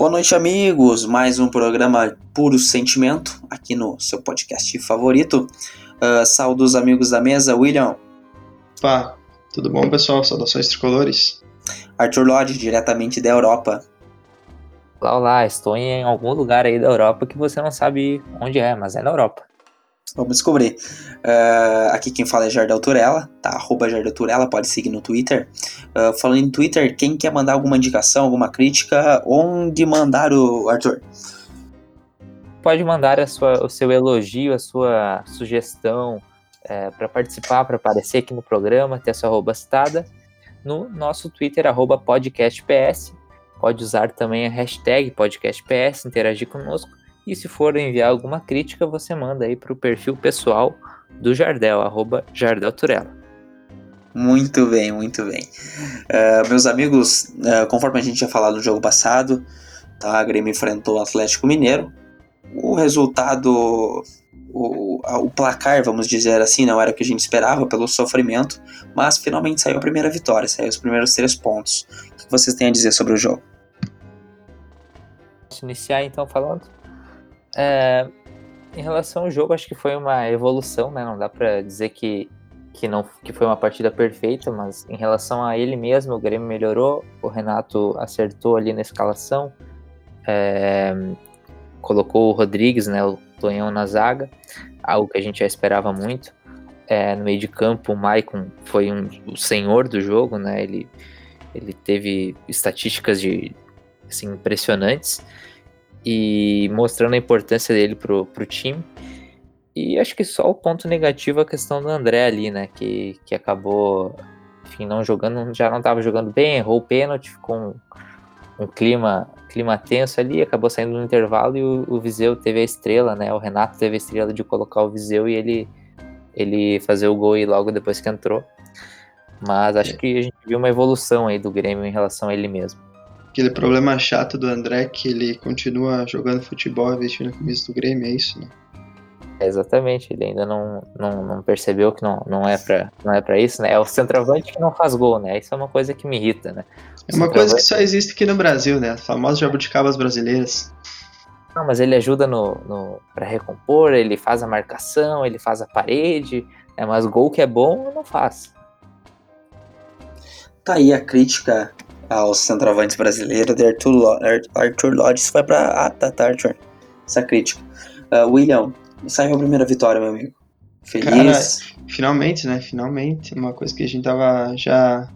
Boa noite, amigos. Mais um programa Puro Sentimento aqui no seu podcast favorito. Uh, saúde os amigos da mesa, William. Pá, tudo bom, pessoal? Saudações tricolores. Arthur Lodge, diretamente da Europa. Olá, olá, estou em algum lugar aí da Europa que você não sabe onde é, mas é na Europa. Vamos descobrir. Uh, aqui quem fala é Jardel Turella, tá? Arroba Jardel Turella, pode seguir no Twitter. Uh, falando em Twitter, quem quer mandar alguma indicação, alguma crítica, onde mandar o Arthur? Pode mandar sua, o seu elogio, a sua sugestão é, para participar, para aparecer aqui no programa, ter a sua arroba citada no nosso Twitter, arroba podcastps. Pode usar também a hashtag podcastps, interagir conosco e se for enviar alguma crítica, você manda aí para o perfil pessoal do Jardel, arroba Jardel Turella. Muito bem, muito bem. Uh, meus amigos, uh, conforme a gente tinha falado no jogo passado, tá, a Grêmio enfrentou o Atlético Mineiro. O resultado, o, o placar, vamos dizer assim, não era o que a gente esperava pelo sofrimento, mas finalmente saiu a primeira vitória, saiu os primeiros três pontos. O que vocês têm a dizer sobre o jogo? Posso iniciar então falando? É, em relação ao jogo, acho que foi uma evolução, né? Não dá para dizer que, que, não, que foi uma partida perfeita, mas em relação a ele mesmo, o Grêmio melhorou, o Renato acertou ali na escalação, é, colocou o Rodrigues, né, o Tonhão na zaga, algo que a gente já esperava muito. É, no meio de campo, o Maicon foi um, o senhor do jogo, né? Ele, ele teve estatísticas de, assim, impressionantes e mostrando a importância dele pro, pro time. E acho que só o ponto negativo é a questão do André ali, né? Que, que acabou, enfim, não jogando, já não estava jogando bem, errou o pênalti, ficou um, um, clima, clima tenso ali, acabou saindo no intervalo e o, o Viseu teve a estrela, né? O Renato teve a estrela de colocar o Viseu e ele, ele fazer o gol e logo depois que entrou. Mas acho é. que a gente viu uma evolução aí do Grêmio em relação a ele mesmo aquele problema chato do André que ele continua jogando futebol vestindo a camisa do Grêmio, é isso, né? É, exatamente, ele ainda não, não, não, percebeu que não, não, é pra, não é pra isso, né? É o centroavante que não faz gol, né? Isso é uma coisa que me irrita, né? O é uma coisa que só existe aqui no Brasil, né? As famosas jabuticabas brasileiras. Não, mas ele ajuda no, no, pra recompor, ele faz a marcação, ele faz a parede, né? mas gol que é bom, não faz. Tá aí a crítica aos centroavantes brasileiros de Arthur, Lodge. Arthur Lodge. Isso foi pra. Ah, tá, tá, Arthur. Essa crítica. Uh, William, saiu a primeira vitória, meu amigo. Feliz. Cara, finalmente, né? Finalmente. Uma coisa que a gente tava já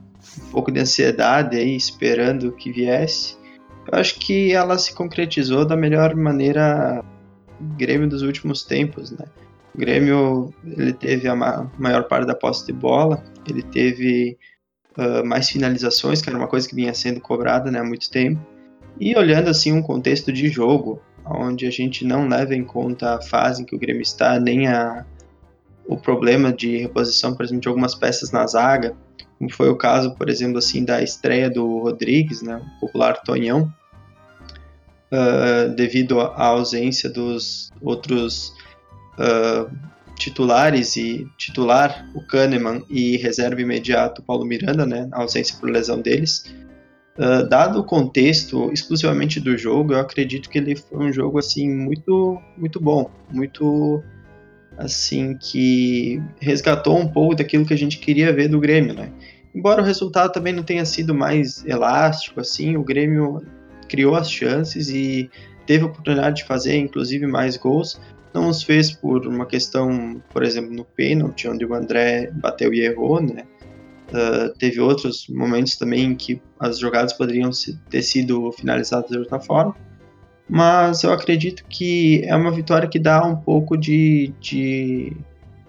um pouco de ansiedade aí, esperando que viesse. Eu acho que ela se concretizou da melhor maneira Grêmio dos últimos tempos, né? O Grêmio ele teve a maior parte da posse de bola, ele teve uh, mais finalizações, que era uma coisa que vinha sendo cobrada né, há muito tempo. E olhando assim um contexto de jogo, onde a gente não leva em conta a fase em que o Grêmio está, nem a, o problema de reposição, por exemplo, de algumas peças na zaga, como foi o caso, por exemplo, assim da estreia do Rodrigues, né, o popular Tonhão, uh, devido à ausência dos outros uh, titulares e titular o Kahneman e reserva imediato Paulo Miranda, né, a ausência por lesão deles. Uh, dado o contexto exclusivamente do jogo, eu acredito que ele foi um jogo assim muito muito bom, muito assim que resgatou um pouco daquilo que a gente queria ver do Grêmio, né? Embora o resultado também não tenha sido mais elástico assim, o Grêmio criou as chances e teve a oportunidade de fazer inclusive mais gols, não os fez por uma questão, por exemplo, no pênalti, onde o André bateu e errou, né? Uh, teve outros momentos também que as jogadas poderiam ter sido finalizadas de outra forma, mas eu acredito que é uma vitória que dá um pouco de, de,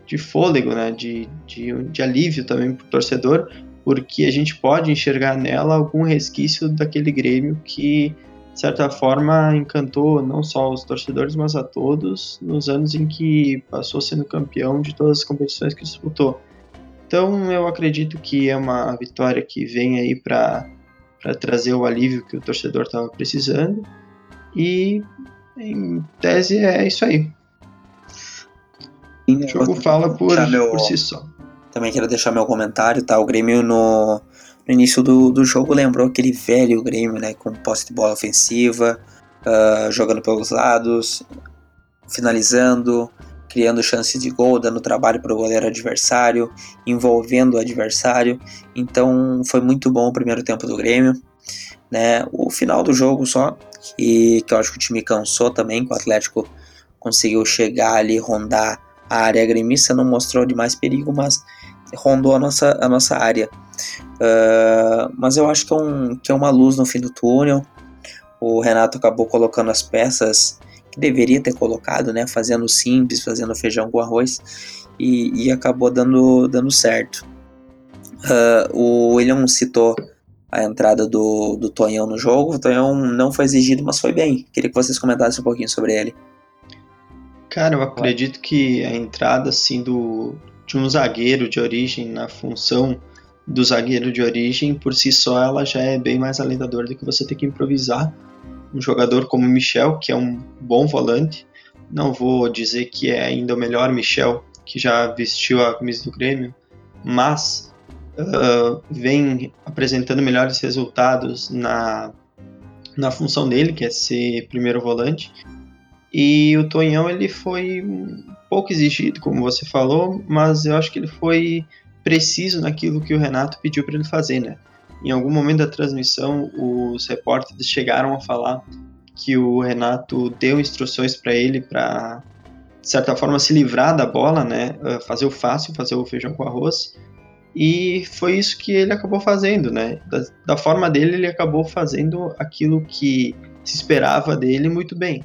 de fôlego, né? de, de, de alívio também para o torcedor, porque a gente pode enxergar nela algum resquício daquele Grêmio que de certa forma, encantou não só os torcedores, mas a todos nos anos em que passou sendo campeão de todas as competições que disputou. Então, eu acredito que é uma vitória que vem aí para trazer o alívio que o torcedor estava precisando. E, em tese, é isso aí. o jogo fala por, meu, por si só. Também quero deixar meu comentário, tá? O Grêmio no no início do, do jogo lembrou aquele velho Grêmio, né? Com posse de bola ofensiva, uh, jogando pelos lados, finalizando, criando chances de gol, dando trabalho para o goleiro adversário, envolvendo o adversário. Então foi muito bom o primeiro tempo do Grêmio. Né? O final do jogo só, que, que eu acho que o time cansou também, que o Atlético conseguiu chegar ali, rondar a área gremista, não mostrou de mais perigo, mas rondou a nossa, a nossa área. Uh, mas eu acho que é, um, que é uma luz no fim do túnel. O Renato acabou colocando as peças que deveria ter colocado, né? Fazendo simples, fazendo feijão com arroz e, e acabou dando, dando certo. Uh, o William citou a entrada do, do Tonhão no jogo. O Tonhão não foi exigido, mas foi bem. Queria que vocês comentassem um pouquinho sobre ele. Cara, eu acredito que a entrada assim do de um zagueiro de origem na função do zagueiro de origem, por si só ela já é bem mais alentadora do que você ter que improvisar um jogador como Michel, que é um bom volante. Não vou dizer que é ainda o melhor Michel que já vestiu a camisa do Grêmio, mas uh, vem apresentando melhores resultados na, na função dele, que é ser primeiro volante. E o Tonhão ele foi pouco exigido, como você falou, mas eu acho que ele foi preciso naquilo que o Renato pediu para ele fazer, né? Em algum momento da transmissão, os repórteres chegaram a falar que o Renato deu instruções para ele para, de certa forma, se livrar da bola, né? Ah, fazer o fácil, fazer o feijão com arroz. E foi isso que ele acabou fazendo, né? Da, da forma dele, ele acabou fazendo aquilo que se esperava dele muito bem.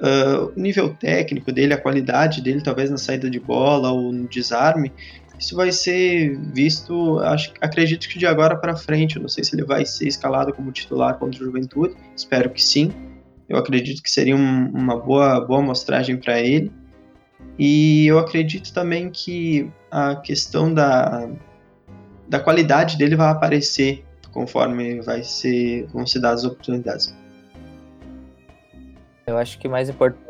Uh, o nível técnico dele, a qualidade dele, talvez na saída de bola ou no desarme, isso vai ser visto, acho, acredito que de agora para frente. Eu não sei se ele vai ser escalado como titular contra o Juventude, espero que sim. Eu acredito que seria um, uma boa, boa mostragem para ele. E eu acredito também que a questão da, da qualidade dele vai aparecer conforme vai ser, vão se dar as oportunidades. Eu acho que mais importante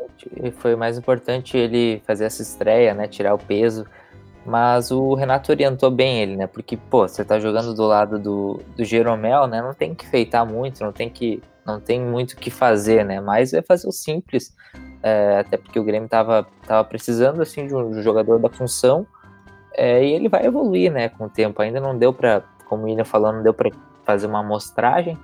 foi mais importante ele fazer essa estreia, né, tirar o peso mas o Renato orientou bem ele, né? Porque, pô, você tá jogando do lado do, do Jeromel, né? Não tem que feitar muito, não tem que não tem muito o que fazer, né? Mas é fazer o simples. É, até porque o Grêmio tava, tava precisando, assim, de um jogador da função. É, e ele vai evoluir, né? Com o tempo. Ainda não deu para, como o William falou, não deu para fazer uma amostragem.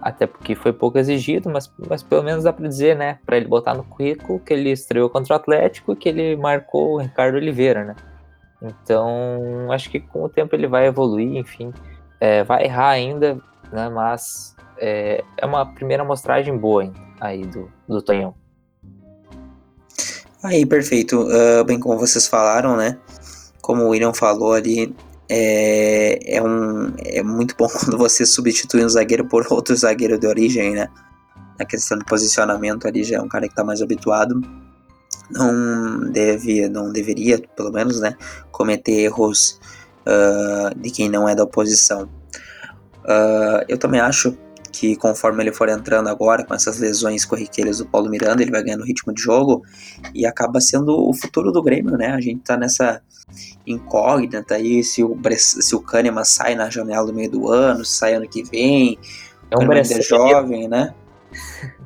Até porque foi pouco exigido, mas, mas pelo menos dá para dizer, né? Para ele botar no currículo que ele estreou contra o Atlético e que ele marcou o Ricardo Oliveira, né? Então, acho que com o tempo ele vai evoluir, enfim, é, vai errar ainda, né, mas é, é uma primeira amostragem boa hein, aí do, do Tonhão. Aí, perfeito. Uh, bem como vocês falaram, né? Como o William falou ali, é, é, um, é muito bom quando você substitui um zagueiro por outro zagueiro de origem, né? Na questão de posicionamento ali já é um cara que está mais habituado não deve, não deveria, pelo menos, né, cometer erros uh, de quem não é da oposição. Uh, eu também acho que conforme ele for entrando agora com essas lesões corriqueiras do Paulo Miranda, ele vai ganhando ritmo de jogo e acaba sendo o futuro do Grêmio, né? A gente tá nessa incógnita aí se o, se o Kahneman sai na janela do meio do ano, se sai ano que vem. É um Kahneman é jovem, né?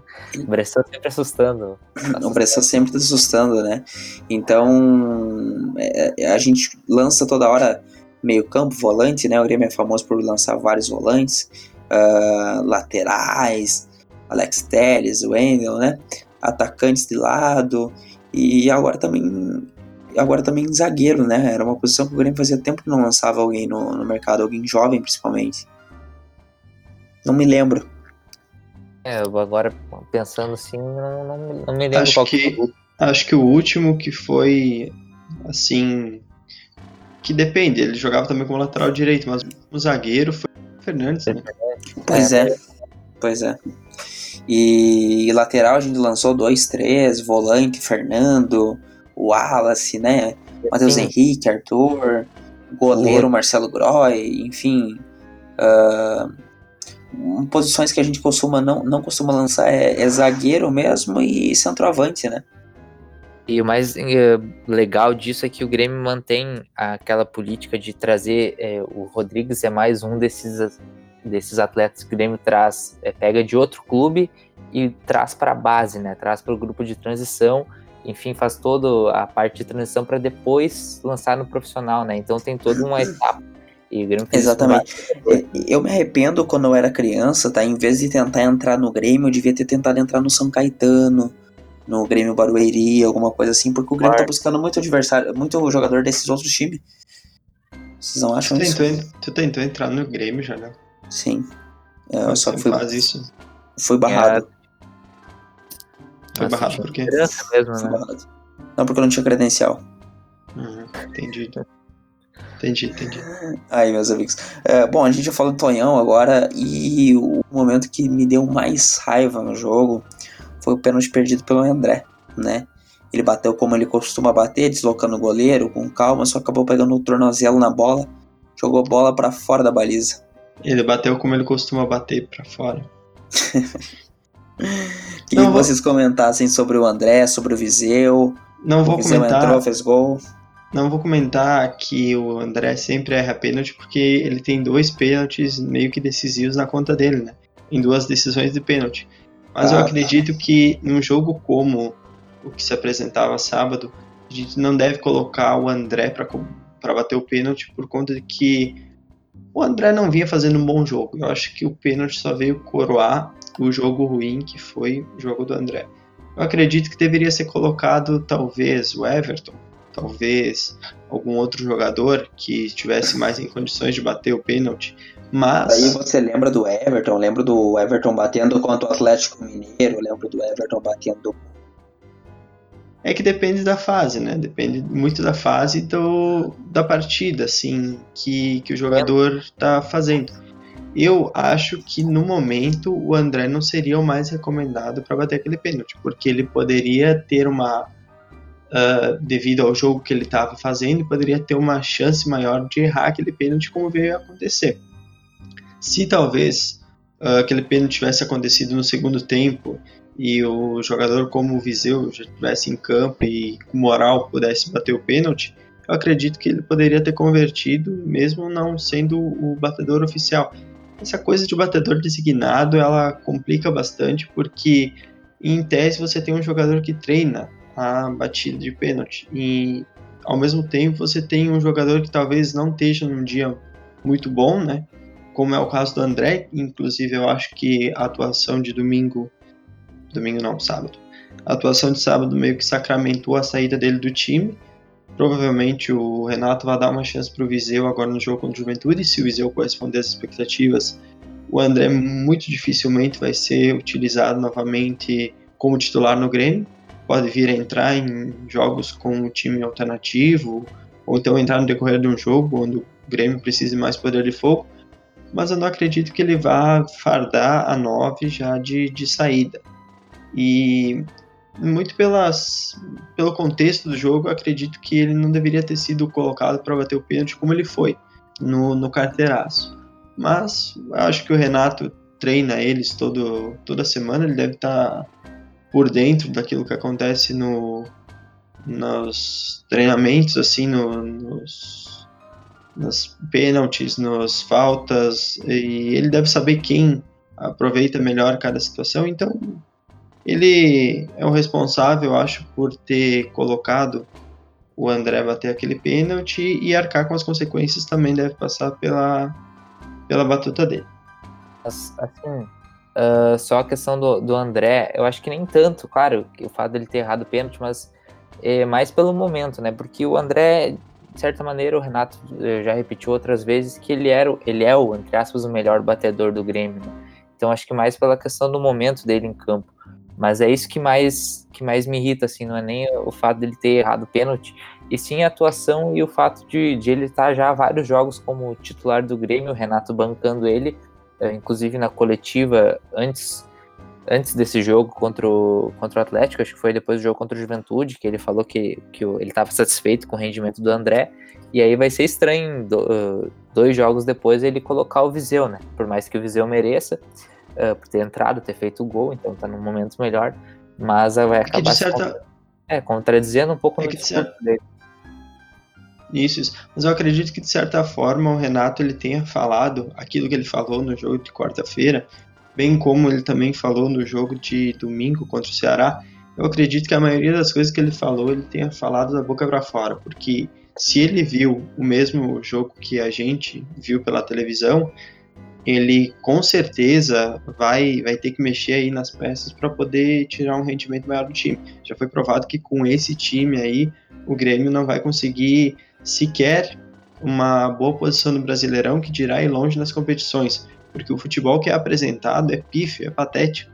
Bressan sempre assustando. O Bressan sempre assustando, né? Então, é, é, a gente lança toda hora meio campo, volante, né? O Grêmio é famoso por lançar vários volantes, uh, laterais, Alex Telles, Wendel, né? Atacantes de lado e agora também agora também zagueiro, né? Era uma posição que o Grêmio fazia tempo que não lançava alguém no, no mercado, alguém jovem principalmente. Não me lembro. É, agora pensando assim, não, não, não me lembro acho qual que, que Acho que o último que foi assim. Que depende, ele jogava também como lateral direito, mas o zagueiro foi o Fernandes, né? Pois é, pois é. E lateral a gente lançou dois, três, volante, Fernando, o Wallace, né? Matheus Henrique, Arthur, goleiro Marcelo Groy, enfim. Uh, posições que a gente costuma não, não costuma lançar é, é zagueiro mesmo e centroavante, né? E o mais eh, legal disso é que o Grêmio mantém aquela política de trazer eh, o Rodrigues é mais um desses desses atletas que o Grêmio traz, é, pega de outro clube e traz para a base, né? Traz para o grupo de transição, enfim, faz toda a parte de transição para depois lançar no profissional, né? Então tem toda uma etapa. E o Grêmio fez Exatamente. Eu me arrependo quando eu era criança, tá? Em vez de tentar entrar no Grêmio, eu devia ter tentado entrar no São Caetano, no Grêmio Barueri, alguma coisa assim, porque o Grêmio tá buscando muito adversário, muito jogador desses outros times. Vocês não acham tu isso? Tentou, tu tentou entrar no Grêmio já, né? Sim. É, eu só fui, faz isso. Fui barrado. É. Foi barrado por quê? Mesmo, né? barrado. Não, porque eu não tinha credencial. Uhum, entendi. Entendi, entendi. Aí, meus amigos. É, bom, a gente já falou do Tonhão agora e o momento que me deu mais raiva no jogo foi o pênalti perdido pelo André, né? Ele bateu como ele costuma bater, deslocando o goleiro com calma, só acabou pegando o tornozelo na bola, jogou a bola para fora da baliza. Ele bateu como ele costuma bater para fora. que não, vocês vou... comentassem sobre o André, sobre o Viseu. Não vou o Viseu comentar. entrou, fez gol. Não vou comentar que o André sempre erra pênalti porque ele tem dois pênaltis meio que decisivos na conta dele, né? Em duas decisões de pênalti. Mas ah, eu acredito tá. que num jogo como o que se apresentava sábado, a gente não deve colocar o André para bater o pênalti por conta de que o André não vinha fazendo um bom jogo. Eu acho que o pênalti só veio coroar o jogo ruim que foi o jogo do André. Eu acredito que deveria ser colocado talvez o Everton, talvez algum outro jogador que estivesse mais em condições de bater o pênalti. Mas. Aí você lembra do Everton, lembro do Everton batendo contra o Atlético Mineiro, lembro do Everton batendo. É que depende da fase, né? Depende muito da fase do, da partida, assim, que, que o jogador está fazendo. Eu acho que no momento o André não seria o mais recomendado para bater aquele pênalti, porque ele poderia ter uma uh, devido ao jogo que ele estava fazendo, poderia ter uma chance maior de errar aquele pênalti como veio a acontecer. Se talvez uh, aquele pênalti tivesse acontecido no segundo tempo e o jogador como o Viseu já estivesse em campo e com moral pudesse bater o pênalti, eu acredito que ele poderia ter convertido, mesmo não sendo o batedor oficial. Essa coisa de batedor designado, ela complica bastante, porque em tese você tem um jogador que treina a batida de pênalti. E ao mesmo tempo você tem um jogador que talvez não esteja num dia muito bom, né? Como é o caso do André, inclusive eu acho que a atuação de domingo, domingo não, sábado. A atuação de sábado meio que sacramentou a saída dele do time. Provavelmente o Renato vai dar uma chance para o Viseu agora no jogo contra o Juventude. Se o Viseu corresponder às expectativas, o André muito dificilmente vai ser utilizado novamente como titular no Grêmio pode vir a entrar em jogos com o time alternativo, ou então entrar no decorrer de um jogo onde o Grêmio precise mais poder de fogo, mas eu não acredito que ele vá fardar a 9 já de, de saída. E muito pelas, pelo contexto do jogo, acredito que ele não deveria ter sido colocado para bater o pênalti como ele foi no, no carteiraço. Mas acho que o Renato treina eles todo, toda semana, ele deve estar tá por dentro daquilo que acontece no, nos treinamentos, assim, no, nos, nas pênaltis, nas faltas, e ele deve saber quem aproveita melhor cada situação, então ele é o responsável, acho, por ter colocado o André bater aquele pênalti e arcar com as consequências também deve passar pela, pela batuta dele. Assim, Uh, só a questão do, do André, eu acho que nem tanto, claro, o fato dele ter errado o pênalti, mas é mais pelo momento, né? Porque o André, de certa maneira, o Renato eh, já repetiu outras vezes que ele, era, ele é o, entre aspas, o melhor batedor do Grêmio. Né? Então acho que mais pela questão do momento dele em campo. Mas é isso que mais, que mais me irrita, assim, não é nem o fato dele ter errado o pênalti, e sim a atuação e o fato de, de ele estar já vários jogos como titular do Grêmio, o Renato bancando ele, inclusive na coletiva antes antes desse jogo contra o, contra o Atlético, acho que foi depois do jogo contra o Juventude, que ele falou que, que ele estava satisfeito com o rendimento do André, e aí vai ser estranho do, dois jogos depois ele colocar o Viseu, né? Por mais que o Viseu mereça, uh, por ter entrado, ter feito o gol, então tá num momento melhor, mas vai acabar... De certa, É, contradizendo um pouco É no que de certo- dele. Isso. Mas eu acredito que, de certa forma, o Renato ele tenha falado aquilo que ele falou no jogo de quarta-feira, bem como ele também falou no jogo de domingo contra o Ceará. Eu acredito que a maioria das coisas que ele falou, ele tenha falado da boca para fora, porque se ele viu o mesmo jogo que a gente viu pela televisão, ele com certeza vai, vai ter que mexer aí nas peças para poder tirar um rendimento maior do time. Já foi provado que com esse time aí, o Grêmio não vai conseguir sequer uma boa posição no Brasileirão, que dirá ir longe nas competições, porque o futebol que é apresentado é pífio, é patético.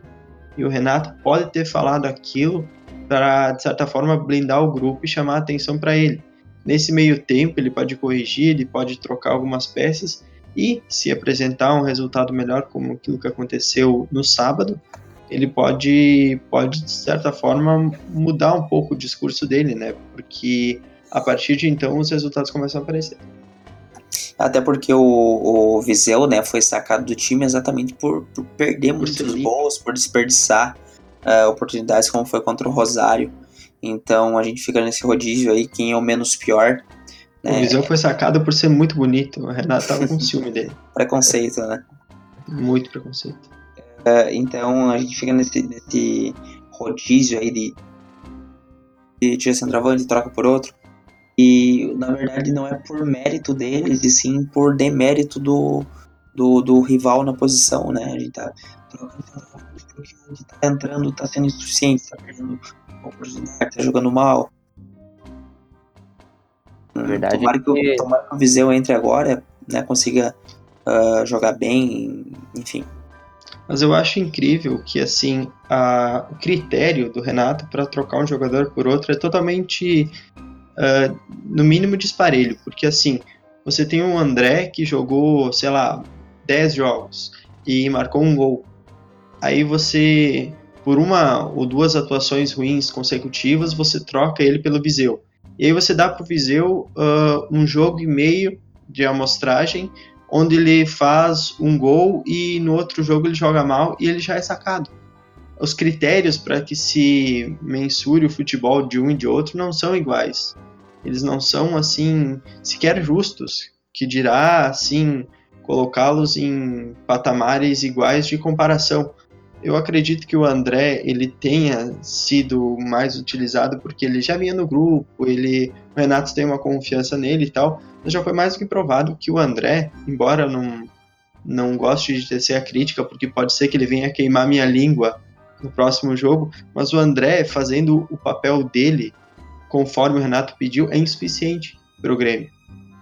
E o Renato pode ter falado aquilo para, de certa forma, blindar o grupo e chamar a atenção para ele. Nesse meio tempo, ele pode corrigir, ele pode trocar algumas peças e, se apresentar um resultado melhor, como aquilo que aconteceu no sábado, ele pode, pode de certa forma, mudar um pouco o discurso dele, né? Porque a partir de então os resultados começam a aparecer. Até porque o, o Viseu, né, foi sacado do time exatamente por, por perder Por muitos gols, por desperdiçar eh, oportunidades como foi contra o Rosário. Então a gente fica nesse rodízio aí, quem é o menos pior. O Né? Viseu foi sacado por ser muito bonito. O Renato tava com ciúme dele. Preconceito, né? Muito preconceito. Eh, então a gente fica nesse, nesse rodízio aí de, de tira centroavante, troca por outro. E na verdade não é por mérito deles, e sim por demérito do, do, do rival na posição, né? A gente tá trocando porque o que tá entrando tá sendo insuficiente, tá perdendo oportunidade, tá jogando mal. Hum, verdade é tomara, que, que- o, tomara que o Viseu entre agora, né? Consiga ah, jogar bem, enfim. Mas eu acho incrível que assim a- o critério do Renato para trocar um jogador por outro é totalmente ah, no mínimo disparelho, porque assim você tem um André que jogou, sei lá, 10 jogos e marcou um gol. Aí você, por uma ou duas atuações ruins consecutivas, você troca ele pelo Viseu. E aí você dá pro Viseu ah, um jogo e meio de amostragem onde ele faz um gol e no outro jogo ele joga mal e ele já é sacado. Os critérios para que se mensure o futebol de um e de outro não são iguais. Eles não são assim sequer justos, que dirá assim colocá-los em patamares iguais de comparação. Eu acredito que o André ele tenha sido mais utilizado porque ele já vinha no grupo, ele, o Renato tem uma confiança nele e tal, mas já foi mais do que provado que o André, embora não, não goste de tecer a crítica, porque pode ser que ele venha queimar minha língua no próximo jogo, mas o André fazendo o papel dele conforme o Renato pediu é insuficiente para o Grêmio.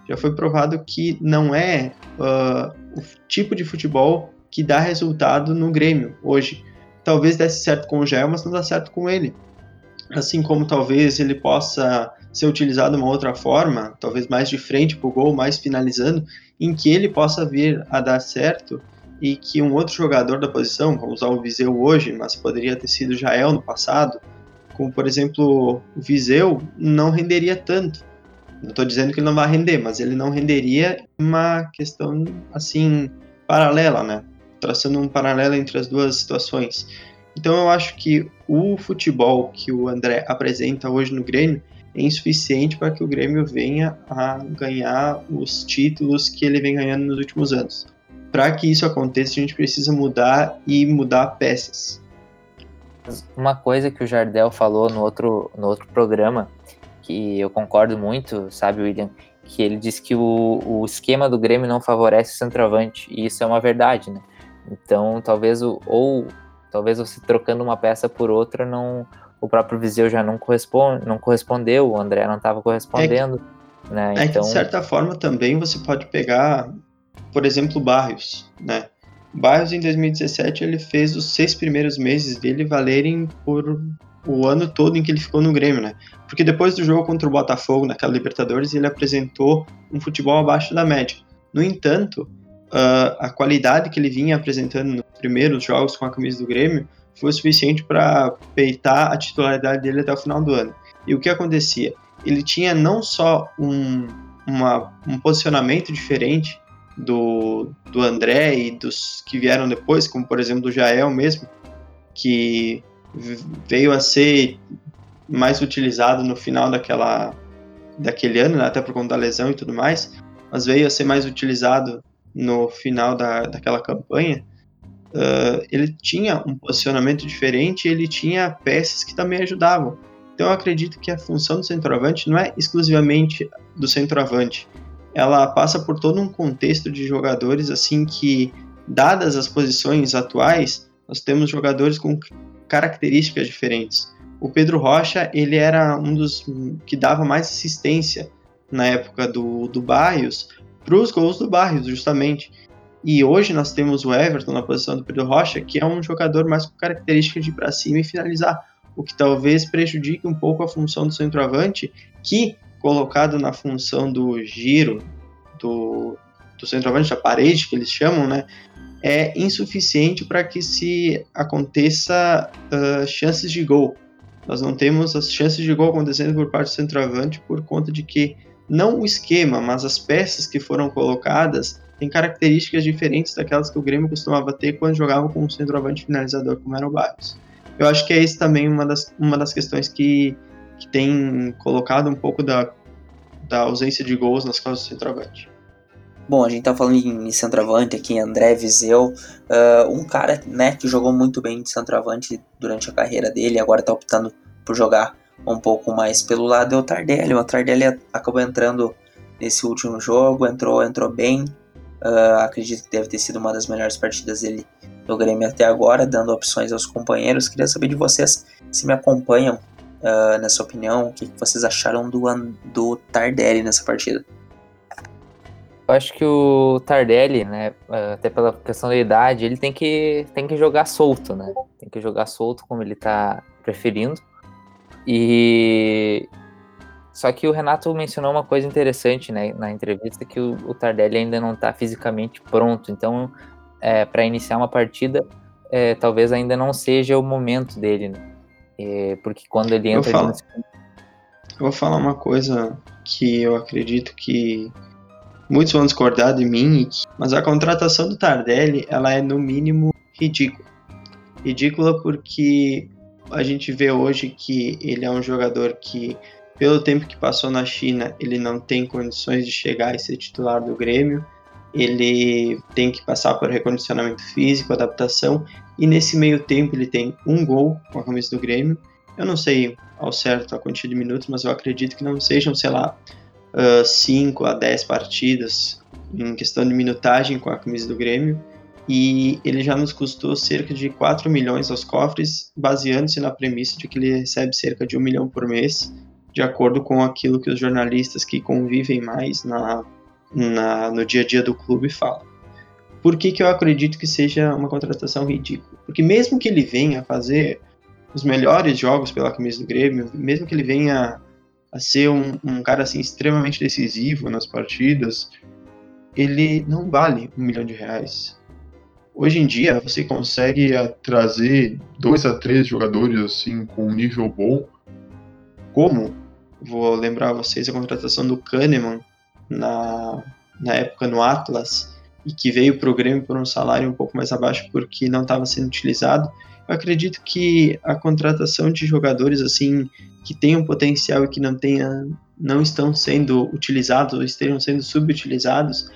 Já foi provado que não é uh, o tipo de futebol que dá resultado no Grêmio hoje. Talvez desse certo com o Jael, mas não dá certo com ele. Assim como talvez ele possa ser utilizado de uma outra forma, talvez mais de frente para o gol, mais finalizando, em que ele possa vir a dar certo e que um outro jogador da posição, vamos usar o Viseu hoje, mas poderia ter sido Jael no passado, como por exemplo o Viseu, não renderia tanto. Não estou dizendo que ele não vai render, mas ele não renderia uma questão assim paralela, né? Traçando um paralelo entre as duas situações. Então eu acho que o futebol que o André apresenta hoje no Grêmio é insuficiente para que o Grêmio venha a ganhar os títulos que ele vem ganhando nos últimos anos. Para que isso aconteça, a gente precisa mudar e mudar peças. Uma coisa que o Jardel falou no outro, no outro programa, que eu concordo muito, sabe, William? Que ele disse que o, o esquema do Grêmio não favorece o centroavante, e isso é uma verdade, né? Então, talvez o, ou talvez você trocando uma peça por outra, não o próprio Viseu já não corresponde, não correspondeu, o André não estava correspondendo, é que, né? É então, que de certa forma também você pode pegar, por exemplo, Barrios, né? Barrios em 2017 ele fez os seis primeiros meses dele valerem por o ano todo em que ele ficou no Grêmio, né? Porque depois do jogo contra o Botafogo naquela Libertadores ele apresentou um futebol abaixo da média. No entanto, uh, a qualidade que ele vinha apresentando nos primeiros jogos com a camisa do Grêmio foi suficiente para peitar a titularidade dele até o final do ano. E o que acontecia? Ele tinha não só um, uma, um posicionamento diferente do, do André e dos que vieram depois, como por exemplo do Jael mesmo, que veio a ser mais utilizado no final daquela, daquele ano, né, até por conta da lesão e tudo mais, mas veio a ser mais utilizado no final da, daquela campanha, uh, ele tinha um posicionamento diferente ele tinha peças que também ajudavam. Então eu acredito que a função do centroavante não é exclusivamente do centroavante. Ela passa por todo um contexto de jogadores assim que, dadas as posições atuais, nós temos jogadores com características diferentes. O Pedro Rocha, ele era um dos que dava mais assistência na época do, do Barrios para os gols do Barrios, justamente. E hoje nós temos o Everton na posição do Pedro Rocha, que é um jogador mais com características de ir para cima e finalizar o que talvez prejudique um pouco a função do centroavante, que, colocado na função do giro, do, do centroavante, da parede, que eles chamam, né, é insuficiente para que se aconteça uh, chances de gol. Nós não temos as chances de gol acontecendo por parte do centroavante por conta de que não o esquema, mas as peças que foram colocadas têm características diferentes daquelas que o Grêmio costumava ter quando jogava com um centroavante finalizador como era o Barros. Eu acho que é isso também uma das, uma das questões que, que tem colocado um pouco da, da ausência de gols nas costas do centroavante. Bom, a gente tá falando em centroavante aqui, André Viseu, uh, um cara né, que jogou muito bem de centroavante durante a carreira dele, agora tá optando por jogar um pouco mais pelo lado é o Tardelli. O Tardelli acabou entrando nesse último jogo, entrou, entrou bem. Uh, acredito que deve ter sido uma das melhores partidas dele no Grêmio até agora, dando opções aos companheiros. Queria saber de vocês se me acompanham uh, nessa opinião, o que, vocês acharam do, do Tardelli nessa partida. Eu acho que o Tardelli, né, até pela questão da idade, ele tem que, tem que jogar solto, né? Tem que jogar solto como ele tá preferindo. E só que o Renato mencionou uma coisa interessante né, na entrevista que o, o Tardelli ainda não está fisicamente pronto. Então, é, para iniciar uma partida, é, talvez ainda não seja o momento dele, né? É, porque quando ele entra. Eu, falo, eu vou falar uma coisa que eu acredito que muitos vão discordar de mim, mas a contratação do Tardelli ela é no mínimo ridícula. Ridícula porque a gente vê hoje que ele é um jogador que, pelo tempo que passou na China, ele não tem condições de chegar e ser titular do Grêmio. Ele tem que passar por recondicionamento físico, adaptação, e nesse meio tempo ele tem um gol com a camisa do Grêmio. Eu não sei ao certo a quantidade de minutos, mas eu acredito que não sejam, sei lá, 5 uh, a 10 partidas em questão de minutagem com a camisa do Grêmio e ele já nos custou cerca de 4 milhões aos cofres, baseando-se na premissa de que ele recebe cerca de 1 milhão por mês, de acordo com aquilo que os jornalistas que convivem mais na, na, no dia a dia do clube falam. Por que, que eu acredito que seja uma contratação ridícula? Porque mesmo que ele venha fazer os melhores jogos pela camisa do Grêmio, mesmo que ele venha a ser um, um cara assim extremamente decisivo nas partidas, ele não vale um milhão de reais Hoje em dia, você consegue trazer dois a três jogadores assim com um nível bom. Como vou lembrar vocês a contratação do Kahneman na, na época no Atlas e que veio para o Grêmio por um salário um pouco mais abaixo porque não estava sendo utilizado. Eu acredito que a contratação de jogadores assim que tenham potencial e que não tenha, não estão sendo utilizados ou estejam sendo subutilizados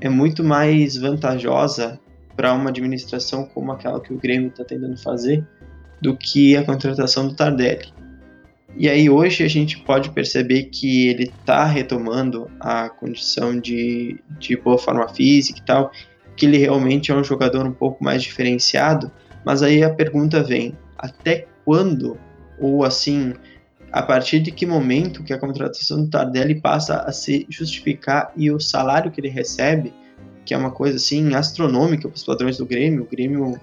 é muito mais vantajosa para uma administração como aquela que o Grêmio está tentando fazer do que a contratação do Tardelli. E aí hoje a gente pode perceber que ele está retomando a condição de, de boa forma física e tal, que ele realmente é um jogador um pouco mais diferenciado, mas aí a pergunta vem, até quando, ou assim, a partir de que momento que a contratação do Tardelli passa a se justificar e o salário que ele recebe que é uma coisa assim astronômica para os padrões do Grêmio. O Grêmio,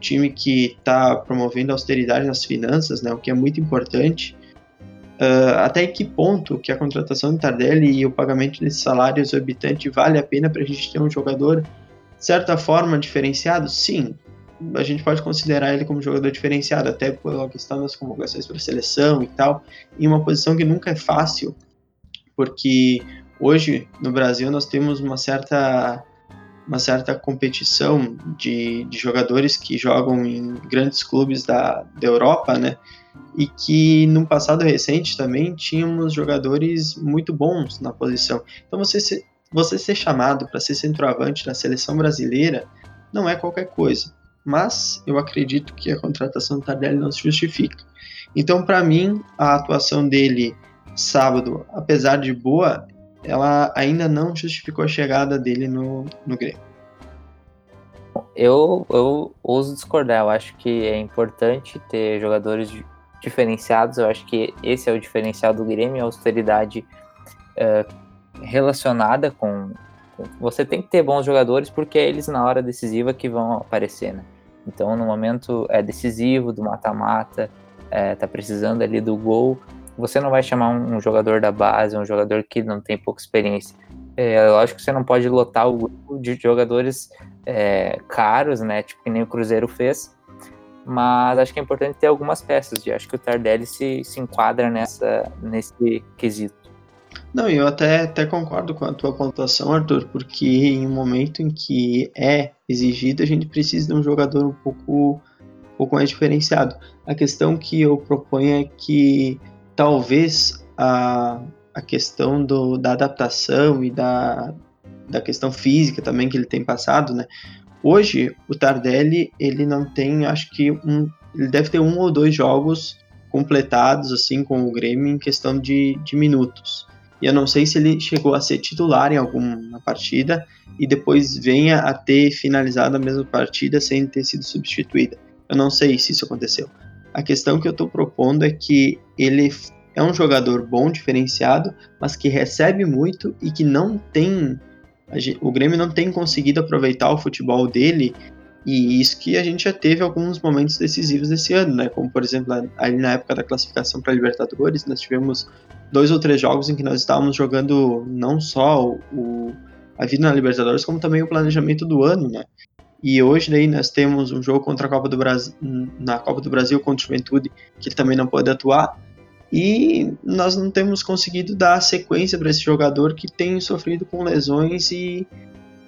time que está promovendo austeridade nas finanças, né, o que é muito importante. Uh, até que ponto que a contratação do Tardelli e o pagamento desse salário exorbitante vale a pena para a gente ter um jogador, de certa forma, diferenciado? Sim, a gente pode considerar ele como jogador diferenciado, até pela questão das convocações para a seleção e tal, em uma posição que nunca é fácil, porque hoje no Brasil nós temos uma certa uma certa competição de, de jogadores que jogam em grandes clubes da, da Europa, né? E que no passado recente também tínhamos jogadores muito bons na posição. Então você você ser chamado para ser centroavante na seleção brasileira não é qualquer coisa. Mas eu acredito que a contratação do Tardelli não se justifica. Então, para mim, a atuação dele sábado, apesar de boa, ela ainda não justificou a chegada dele no, no Grêmio. Eu, eu ouso discordar. Eu acho que é importante ter jogadores diferenciados. Eu acho que esse é o diferencial do Grêmio, a austeridade é, relacionada com, com, Você tem que ter bons jogadores porque é eles na hora decisiva que vão aparecer, né? Então, no momento é decisivo, do mata-mata, é, tá precisando ali do gol, você não vai chamar um, um, jogador da base, um jogador que não tem pouca experiência. É, lógico que você não pode lotar o grupo de jogadores é, caros, né? Tipo que nem o Cruzeiro fez. Mas acho que é importante ter algumas peças. E acho que o Tardelli se, se enquadra nessa, nesse quesito. Não, eu até, até concordo com a tua pontuação, Arthur, porque em um momento em que é exigido, a gente precisa de um jogador um pouco, um pouco mais diferenciado. A questão que eu proponho é que talvez a, a questão do, da adaptação e da, da questão física também que ele tem passado, né? Hoje, o Tardelli, ele não tem, acho que um, ele deve ter um ou dois jogos completados, assim, com o Grêmio em questão de, de minutos. E eu não sei se ele chegou a ser titular em alguma partida e depois venha a ter finalizado a mesma partida sem ter sido substituída. Eu não sei se isso aconteceu. A questão que eu estou propondo é que ele é um jogador bom, diferenciado, mas que recebe muito e que não tem. O Grêmio não tem conseguido aproveitar o futebol dele, e isso que a gente já teve alguns momentos decisivos desse ano, né? Como, por exemplo, ali na época da classificação para Libertadores, nós tivemos dois ou três jogos em que nós estávamos jogando não só o, a vida na Libertadores, como também o planejamento do ano, né? E hoje daí nós temos um jogo contra a Copa do Brasil, na Copa do Brasil contra o Juventude, que ele também não pode atuar. E nós não temos conseguido dar sequência para esse jogador que tem sofrido com lesões e,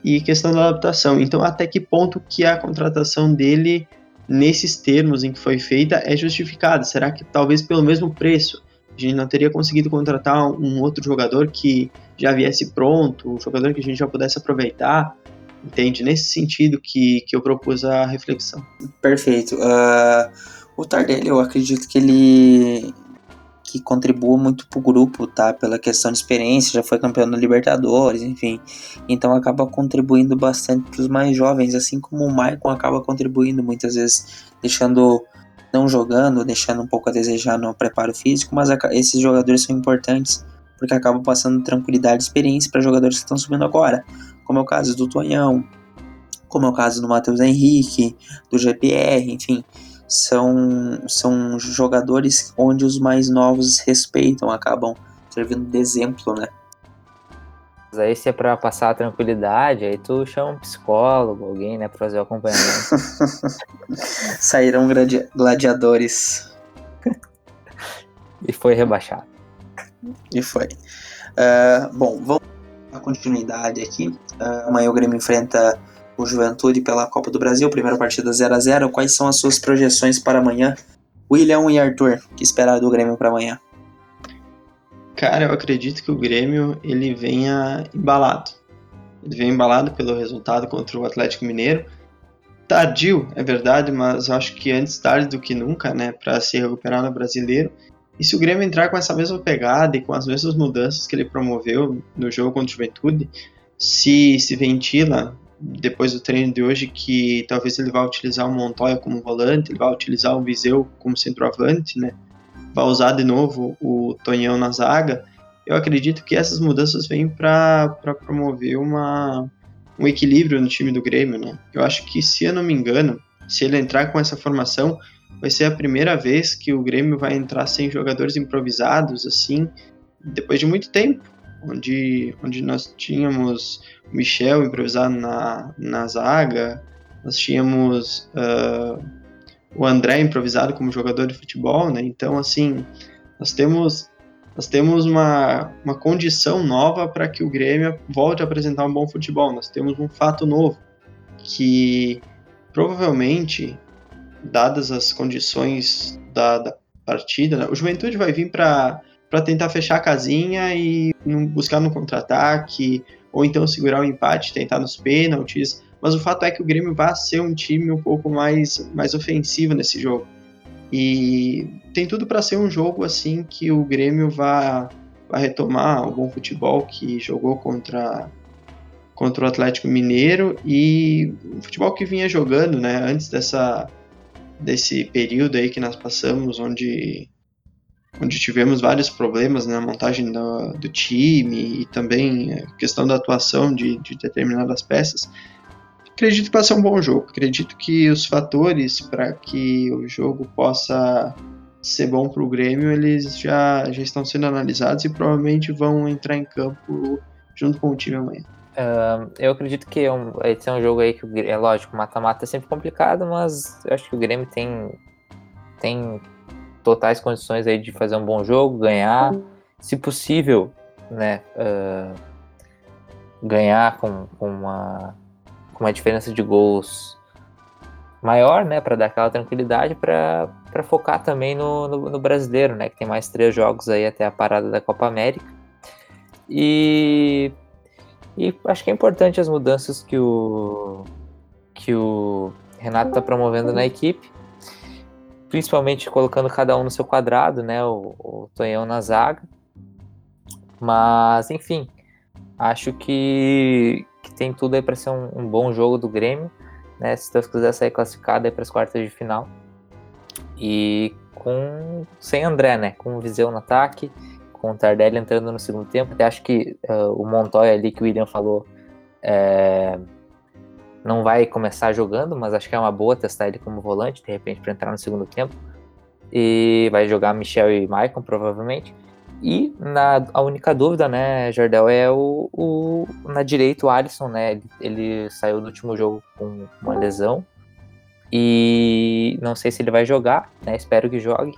e questão da adaptação. Então, até que ponto que a contratação dele, nesses termos em que foi feita, é justificada? Será que talvez pelo mesmo preço a gente não teria conseguido contratar um outro jogador que já viesse pronto, um jogador que a gente já pudesse aproveitar? Entende? Nesse sentido que, que eu propus a reflexão. Perfeito. Uh, o Tardelli, eu acredito que ele que contribua muito pro grupo, tá? Pela questão de experiência, já foi campeão da Libertadores, enfim. Então acaba contribuindo bastante para os mais jovens, assim como o Maicon acaba contribuindo muitas vezes, deixando não jogando, deixando um pouco a desejar no preparo físico, mas esses jogadores são importantes porque acabam passando tranquilidade e experiência para jogadores que estão subindo agora como é o caso do Tonhão, como é o caso do Matheus Henrique, do GPR, enfim, são, são jogadores onde os mais novos respeitam, acabam servindo de exemplo, né? Aí se é pra passar a tranquilidade, aí tu chama um psicólogo, alguém, né, pra fazer o acompanhamento. Saíram gladiadores. e foi rebaixado. E foi. Uh, bom, vamos a continuidade aqui. Uh, amanhã o Grêmio enfrenta o Juventude pela Copa do Brasil, primeira partida 0 a 0 Quais são as suas projeções para amanhã? William e Arthur, que esperar do Grêmio para amanhã? Cara, eu acredito que o Grêmio ele venha embalado. Ele vem embalado pelo resultado contra o Atlético Mineiro. Tardio, é verdade, mas acho que antes tarde do que nunca, né, para se recuperar no Brasileiro. E se o Grêmio entrar com essa mesma pegada e com as mesmas mudanças que ele promoveu no jogo contra o Juventude, se se ventila depois do treino de hoje que talvez ele vá utilizar o Montoya como volante, ele vai utilizar o Viseu como centroavante, né? Vai usar de novo o Tonhão na zaga. Eu acredito que essas mudanças vêm para promover uma, um equilíbrio no time do Grêmio, né? Eu acho que, se eu não me engano, se ele entrar com essa formação, vai ser a primeira vez que o Grêmio vai entrar sem jogadores improvisados, assim, depois de muito tempo, onde, onde nós tínhamos o Michel improvisado na, na zaga, nós tínhamos uh, o André improvisado como jogador de futebol, né? Então, assim, nós temos nós temos uma, uma condição nova para que o Grêmio volte a apresentar um bom futebol. Nós temos um fato novo, que provavelmente, dadas as condições da, da partida, né, o Juventude vai vir para tentar fechar a casinha e buscar no contra-ataque, ou então segurar o empate, tentar nos pênaltis. Mas o fato é que o Grêmio vai ser um time um pouco mais, mais ofensivo nesse jogo. E tem tudo para ser um jogo assim que o Grêmio vai retomar o bom futebol que jogou contra contra o Atlético Mineiro e o futebol que vinha jogando, né, antes dessa desse período aí que nós passamos, onde onde tivemos vários problemas na montagem do, do time e também a questão da atuação de, de determinadas peças. Acredito que vai ser um bom jogo. Acredito que os fatores para que o jogo possa ser bom para o Grêmio, eles já, já estão sendo analisados e provavelmente vão entrar em campo junto com o time amanhã. Uh, eu acredito que é um, esse é um jogo aí que é lógico, mata-mata é sempre complicado, mas eu acho que o Grêmio tem, tem totais condições aí de fazer um bom jogo, ganhar, se possível, né, uh, ganhar com, com, uma, com uma diferença de gols maior, né, para dar aquela tranquilidade, para focar também no, no, no, brasileiro, né, que tem mais três jogos aí até a parada da Copa América. E e acho que é importante as mudanças que o, que o Renato está promovendo na equipe, principalmente colocando cada um no seu quadrado, né? O, o Tonhão na zaga. Mas, enfim, acho que, que tem tudo aí para ser um, um, bom jogo do Grêmio, né? Se Deus quiser sair classificado aí para as quartas de final. E com sem André, né? Com o Viseu no ataque com o Tardelli entrando no segundo tempo. Até acho que uh, o Montoya ali que o William falou é, não vai começar jogando, mas acho que é uma boa testar ele como volante, de repente, para entrar no segundo tempo. E vai jogar Michel e Maicon, provavelmente. E na, a única dúvida, né, Jardel, é o, o na direita o Alisson, né? Ele, ele saiu do último jogo com uma lesão. E não sei se ele vai jogar, né? Espero que jogue.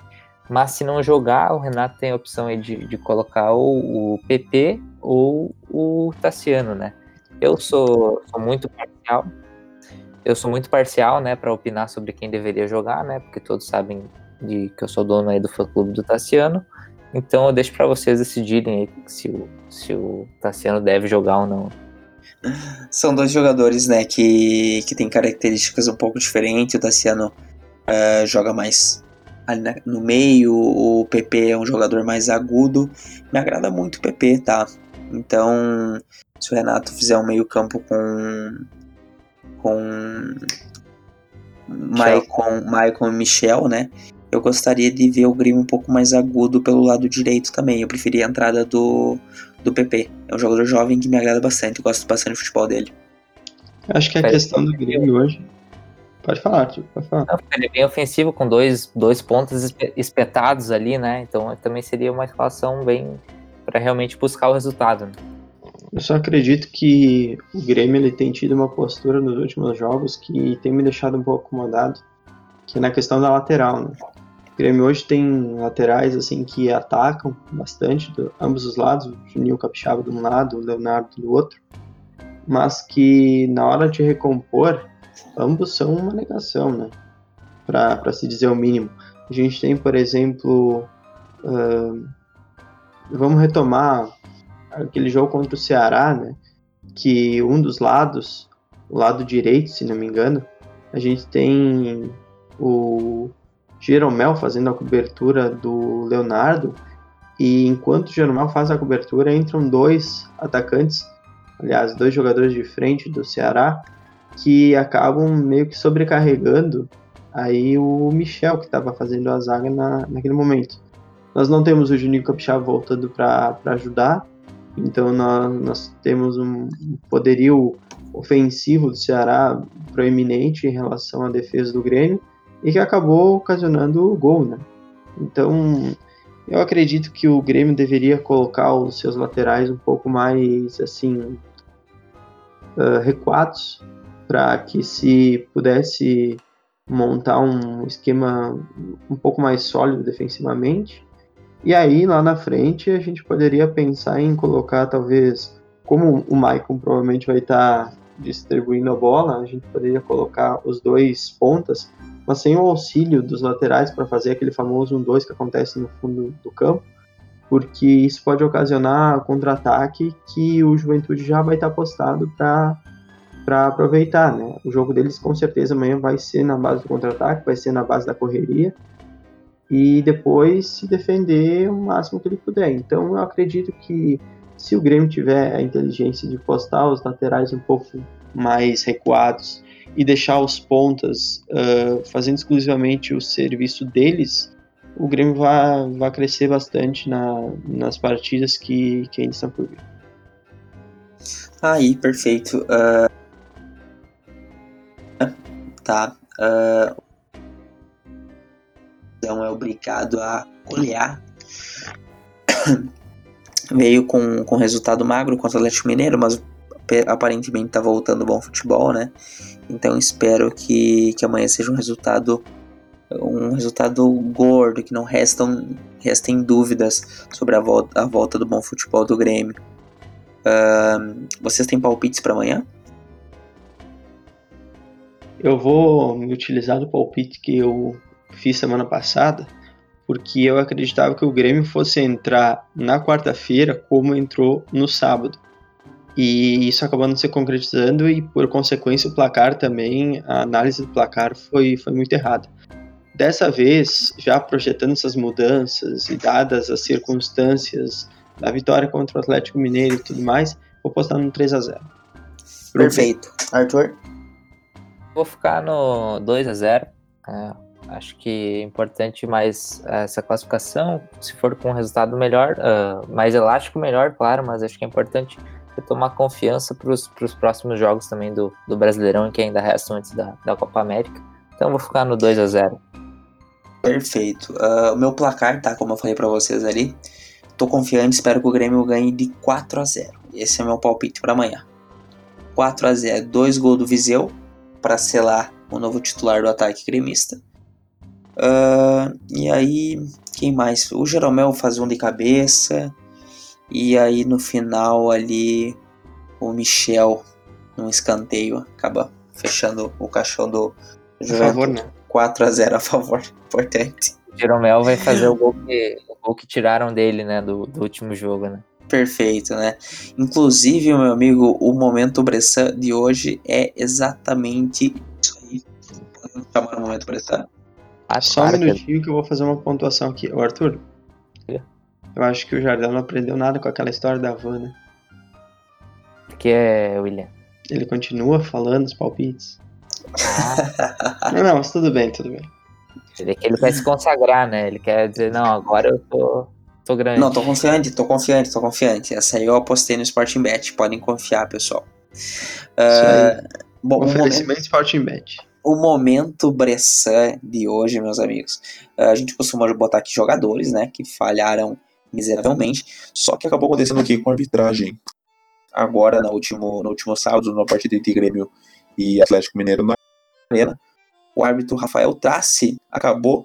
Mas se não jogar, o Renato tem a opção de, de colocar o, o PP ou o Tassiano, né? Eu sou, sou muito parcial. Eu sou muito parcial, né, para opinar sobre quem deveria jogar, né? Porque todos sabem de que eu sou dono aí do fã clube do Tassiano. Então eu deixo para vocês decidirem se o, se o Tassiano deve jogar ou não. São dois jogadores, né, que, que têm características um pouco diferentes. O Tassiano uh, joga mais ali no meio, o PP é um jogador mais agudo. Me agrada muito o PP, tá? Então, se o Renato fizer um meio-campo com. Com. Maicon, Maicon e Michel, né? Eu gostaria de ver o Grêmio um pouco mais agudo pelo lado direito também. Eu preferia a entrada do, do PP. É um jogador jovem que me agrada bastante. Eu gosto bastante do futebol dele. Acho que a questão do Grêmio hoje Pode falar, tio, pode falar. Não, ele é bem ofensivo, com dois, dois pontos espetados ali, né? Então também seria uma escalação bem para realmente buscar o resultado. Né? Eu só acredito que o Grêmio ele tem tido uma postura nos últimos jogos que tem me deixado um pouco acomodado, que é na questão da lateral, né? O Grêmio hoje tem laterais assim que atacam bastante, do, ambos os lados, o Juninho Capixaba de um lado, o Leonardo do outro, mas que na hora de recompor ambos são uma negação, né? Para se dizer o mínimo. A gente tem, por exemplo, uh, vamos retomar aquele jogo contra o Ceará, né? Que um dos lados, o lado direito, se não me engano, a gente tem o Jeromel fazendo a cobertura do Leonardo e enquanto o Jeromel faz a cobertura entram dois atacantes, aliás, dois jogadores de frente do Ceará que acabam meio que sobrecarregando aí o Michel, que estava fazendo a zaga na, naquele momento. Nós não temos o Juninho Capixaba voltando para ajudar, então nós, nós temos um poderio ofensivo do Ceará proeminente em relação à defesa do Grêmio e que acabou ocasionando o gol, né? Então, eu acredito que o Grêmio deveria colocar os seus laterais um pouco mais, assim, uh, recuados para que se pudesse montar um esquema um pouco mais sólido defensivamente E aí, lá na frente, a gente poderia pensar em colocar, talvez, como o Maicon provavelmente vai estar distribuindo a bola, a gente poderia colocar os dois pontas, mas sem o auxílio dos laterais para fazer aquele famoso 1-2 que acontece no fundo do campo, porque isso pode ocasionar contra-ataque que o Juventude já vai estar postado para para aproveitar, né? O jogo deles com certeza amanhã vai ser na base do contra-ataque, vai ser na base da correria e depois se defender o máximo que ele puder. Então eu acredito que se o Grêmio tiver a inteligência de postar os laterais um pouco mais recuados e deixar os pontas uh, fazendo exclusivamente o serviço deles, o Grêmio vai, vai crescer bastante na, nas partidas que, que ainda estão por vir. Aí, perfeito. Uh, tá. Uh, então é obrigado a olhar. Veio com, com resultado magro contra o Atlético Mineiro, mas aparentemente tá voltando bom futebol, né? Então espero que, que amanhã seja um resultado um resultado gordo, que não restam, restem dúvidas sobre a volta, a volta do bom futebol do Grêmio. Uh, vocês têm palpites para amanhã? Eu vou me utilizar do palpite que eu fiz semana passada, porque eu acreditava que o Grêmio fosse entrar na quarta-feira como entrou no sábado. E isso acabou não se concretizando e, por consequência, o placar também, a análise do placar foi, foi muito errada. Dessa vez, já projetando essas mudanças e dadas as circunstâncias da vitória contra o Atlético Mineiro e tudo mais, vou postar no 3 a 0 Perfeito. Arthur? Vou ficar no 2 a 0 é, Acho que é importante mais essa classificação. Se for com um resultado melhor, uh, mais elástico, melhor, claro, mas acho que é importante tomar confiança para os próximos jogos também do, do Brasileirão, que ainda restam antes da, da Copa América. Então vou ficar no 2 a 0 Perfeito. Uh, o meu placar, tá? Como eu falei para vocês ali. Tô confiante, espero que o Grêmio ganhe de 4 a 0 Esse é meu palpite para amanhã. 4 a 0 dois gols do Viseu para selar o novo titular do ataque gremista. Uh, e aí, quem mais? O Jeromel faz um de cabeça. E aí no final ali o Michel num escanteio acaba fechando o caixão do a favor, né? 4 a 0 a favor, importante. O Jeromel vai fazer o gol que, o gol que tiraram dele, né, do, do último jogo, né? Perfeito, né? Inclusive, meu amigo, o momento Bressan de hoje é exatamente isso aí. Podemos chamar o momento Bressan? Ah, Só um minutinho que eu vou fazer uma pontuação aqui. O Arthur, é. eu acho que o Jardel não aprendeu nada com aquela história da van, né? que é, William? Ele continua falando os palpites. Ah. não, não, mas tudo bem, tudo bem. Ele, ele quer se consagrar, né? Ele quer dizer, não, agora eu tô, tô grande. Não, tô confiante, tô confiante, tô confiante. Essa aí eu apostei no Sporting Bet. Podem confiar, pessoal. Uh, bom, Oferecimento momento... Sporting Bet o momento Bressan de hoje, meus amigos. A gente costuma botar aqui jogadores, né, que falharam miseravelmente, só que acabou acontecendo aqui com a arbitragem. Agora, no último, no último sábado, na partida entre Grêmio e Atlético Mineiro na Arena, o árbitro Rafael Tassi acabou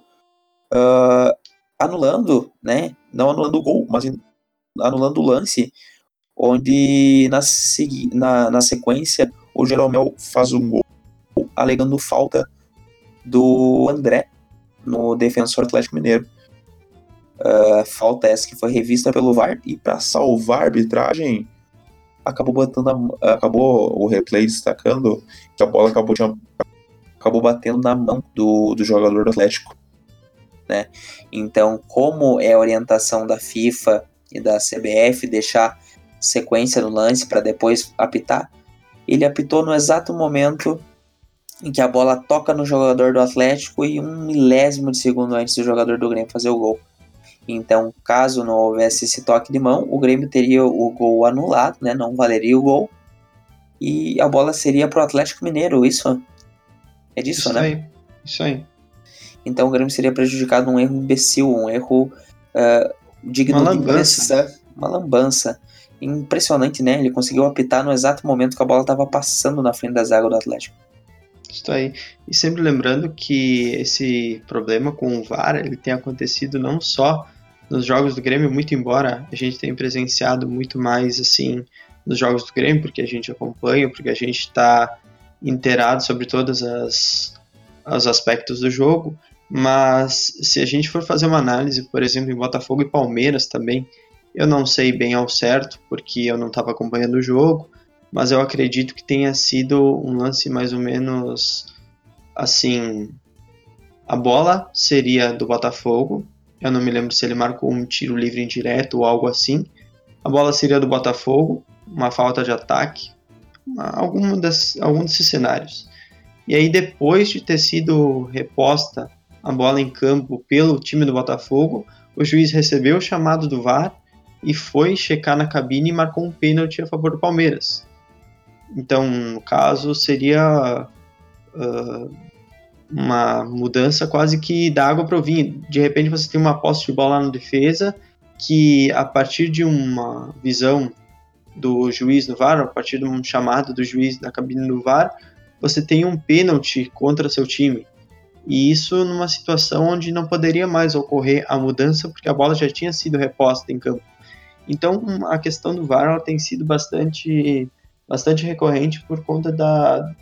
uh, anulando, né, não anulando o gol, mas anulando o lance, onde na, na, na sequência o Jeromel faz um gol alegando falta do André no defensor Atlético Mineiro. Uh, falta essa que foi revista pelo VAR e para salvar a arbitragem acabou botando a, acabou o replay destacando que a bola acabou, de, acabou batendo na mão do, do jogador do Atlético. Né? Então, como é a orientação da FIFA e da CBF deixar sequência no lance para depois apitar, ele apitou no exato momento em que a bola toca no jogador do Atlético e um milésimo de segundo antes do jogador do Grêmio fazer o gol. Então, caso não houvesse esse toque de mão, o Grêmio teria o gol anulado, né? Não valeria o gol. E a bola seria para o Atlético Mineiro, isso? É disso, isso né? Aí, isso aí. Então o Grêmio seria prejudicado num erro imbecil, um erro uh, digno uma de lambança. Uma lambança. Impressionante, né? Ele conseguiu apitar no exato momento que a bola estava passando na frente da zaga do Atlético. Isso aí. E sempre lembrando que esse problema com o VAR ele tem acontecido não só nos jogos do Grêmio, muito embora a gente tenha presenciado muito mais assim nos jogos do Grêmio, porque a gente acompanha, porque a gente está inteirado sobre todos as, os aspectos do jogo, mas se a gente for fazer uma análise, por exemplo, em Botafogo e Palmeiras também, eu não sei bem ao certo, porque eu não estava acompanhando o jogo, mas eu acredito que tenha sido um lance mais ou menos assim. A bola seria do Botafogo, eu não me lembro se ele marcou um tiro livre indireto ou algo assim. A bola seria do Botafogo, uma falta de ataque, algum, das, algum desses cenários. E aí, depois de ter sido reposta a bola em campo pelo time do Botafogo, o juiz recebeu o chamado do VAR e foi checar na cabine e marcou um pênalti a favor do Palmeiras. Então, no caso, seria uh, uma mudança quase que da água para o vinho. De repente, você tem uma posse de bola na defesa que, a partir de uma visão do juiz no VAR, a partir de um chamado do juiz na cabine do VAR, você tem um pênalti contra seu time. E isso numa situação onde não poderia mais ocorrer a mudança, porque a bola já tinha sido reposta em campo. Então, a questão do VAR tem sido bastante, bastante recorrente por conta da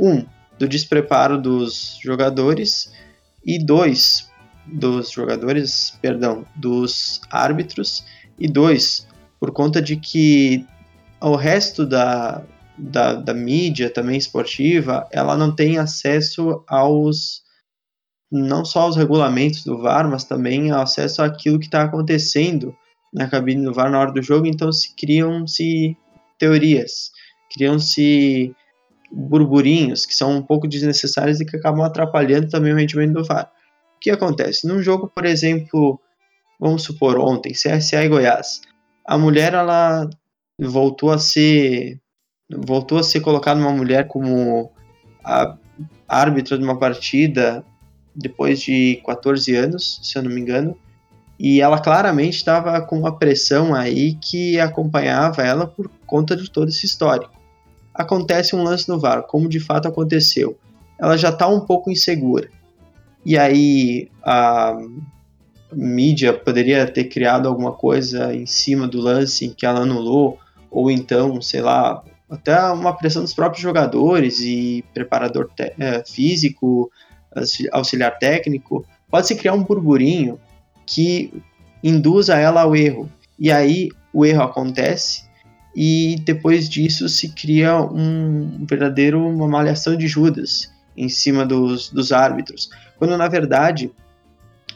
um do despreparo dos jogadores e dois dos jogadores, perdão, dos árbitros e dois por conta de que o resto da, da, da mídia também esportiva, ela não tem acesso aos não só aos regulamentos do VAR, mas também acesso àquilo que está acontecendo na cabine do VAR na hora do jogo, então se criam-se teorias, criam-se burburinhos que são um pouco desnecessários e que acabam atrapalhando também o rendimento do VAR. O que acontece? Num jogo, por exemplo, vamos supor ontem, CSA e Goiás, a mulher ela voltou a ser voltou a ser colocada uma mulher como a árbitra de uma partida depois de 14 anos, se eu não me engano, e ela claramente estava com uma pressão aí que acompanhava ela por conta de todo esse histórico. Acontece um lance no VAR, como de fato aconteceu. Ela já está um pouco insegura. E aí a mídia poderia ter criado alguma coisa em cima do lance em que ela anulou, ou então, sei lá, até uma pressão dos próprios jogadores e preparador é, físico, auxiliar técnico, pode se criar um burburinho que induza ela ao erro. E aí o erro acontece e depois disso se cria um verdadeiro uma malhação de Judas em cima dos, dos árbitros, quando na verdade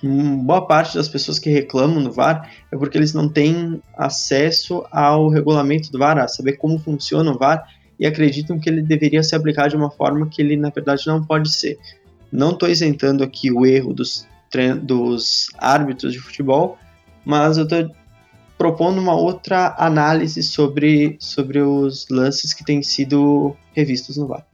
boa parte das pessoas que reclamam no VAR é porque eles não têm acesso ao regulamento do VAR, a saber como funciona o VAR e acreditam que ele deveria ser aplicado de uma forma que ele na verdade não pode ser. Não estou isentando aqui o erro dos, dos árbitros de futebol, mas eu estou propondo uma outra análise sobre, sobre os lances que têm sido revistos no VAR.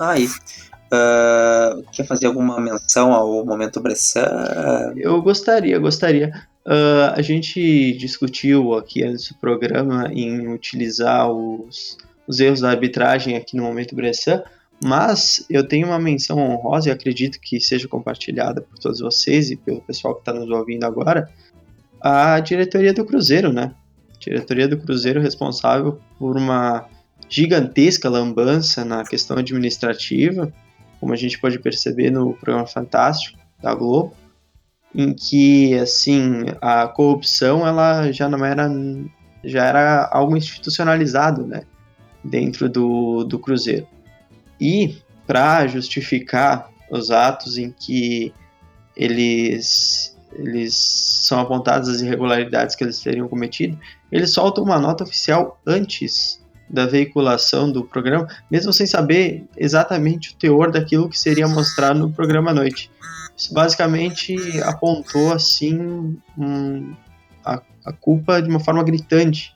Ah, isso. Uh, quer fazer alguma menção ao momento Bressan? Eu gostaria, gostaria. Uh, a gente discutiu aqui antes do programa em utilizar os, os erros da arbitragem aqui no momento Bressan, mas eu tenho uma menção honrosa e acredito que seja compartilhada por todos vocês e pelo pessoal que está nos ouvindo agora, a diretoria do Cruzeiro, né? diretoria do Cruzeiro responsável por uma gigantesca lambança na questão administrativa, como a gente pode perceber no programa Fantástico da Globo, em que assim a corrupção ela já não era já era algo institucionalizado, né, dentro do, do Cruzeiro. E para justificar os atos em que eles eles são apontadas as irregularidades que eles teriam cometido, eles soltam uma nota oficial antes da veiculação do programa, mesmo sem saber exatamente o teor daquilo que seria mostrado no programa à noite. Isso basicamente apontou assim um, a, a culpa de uma forma gritante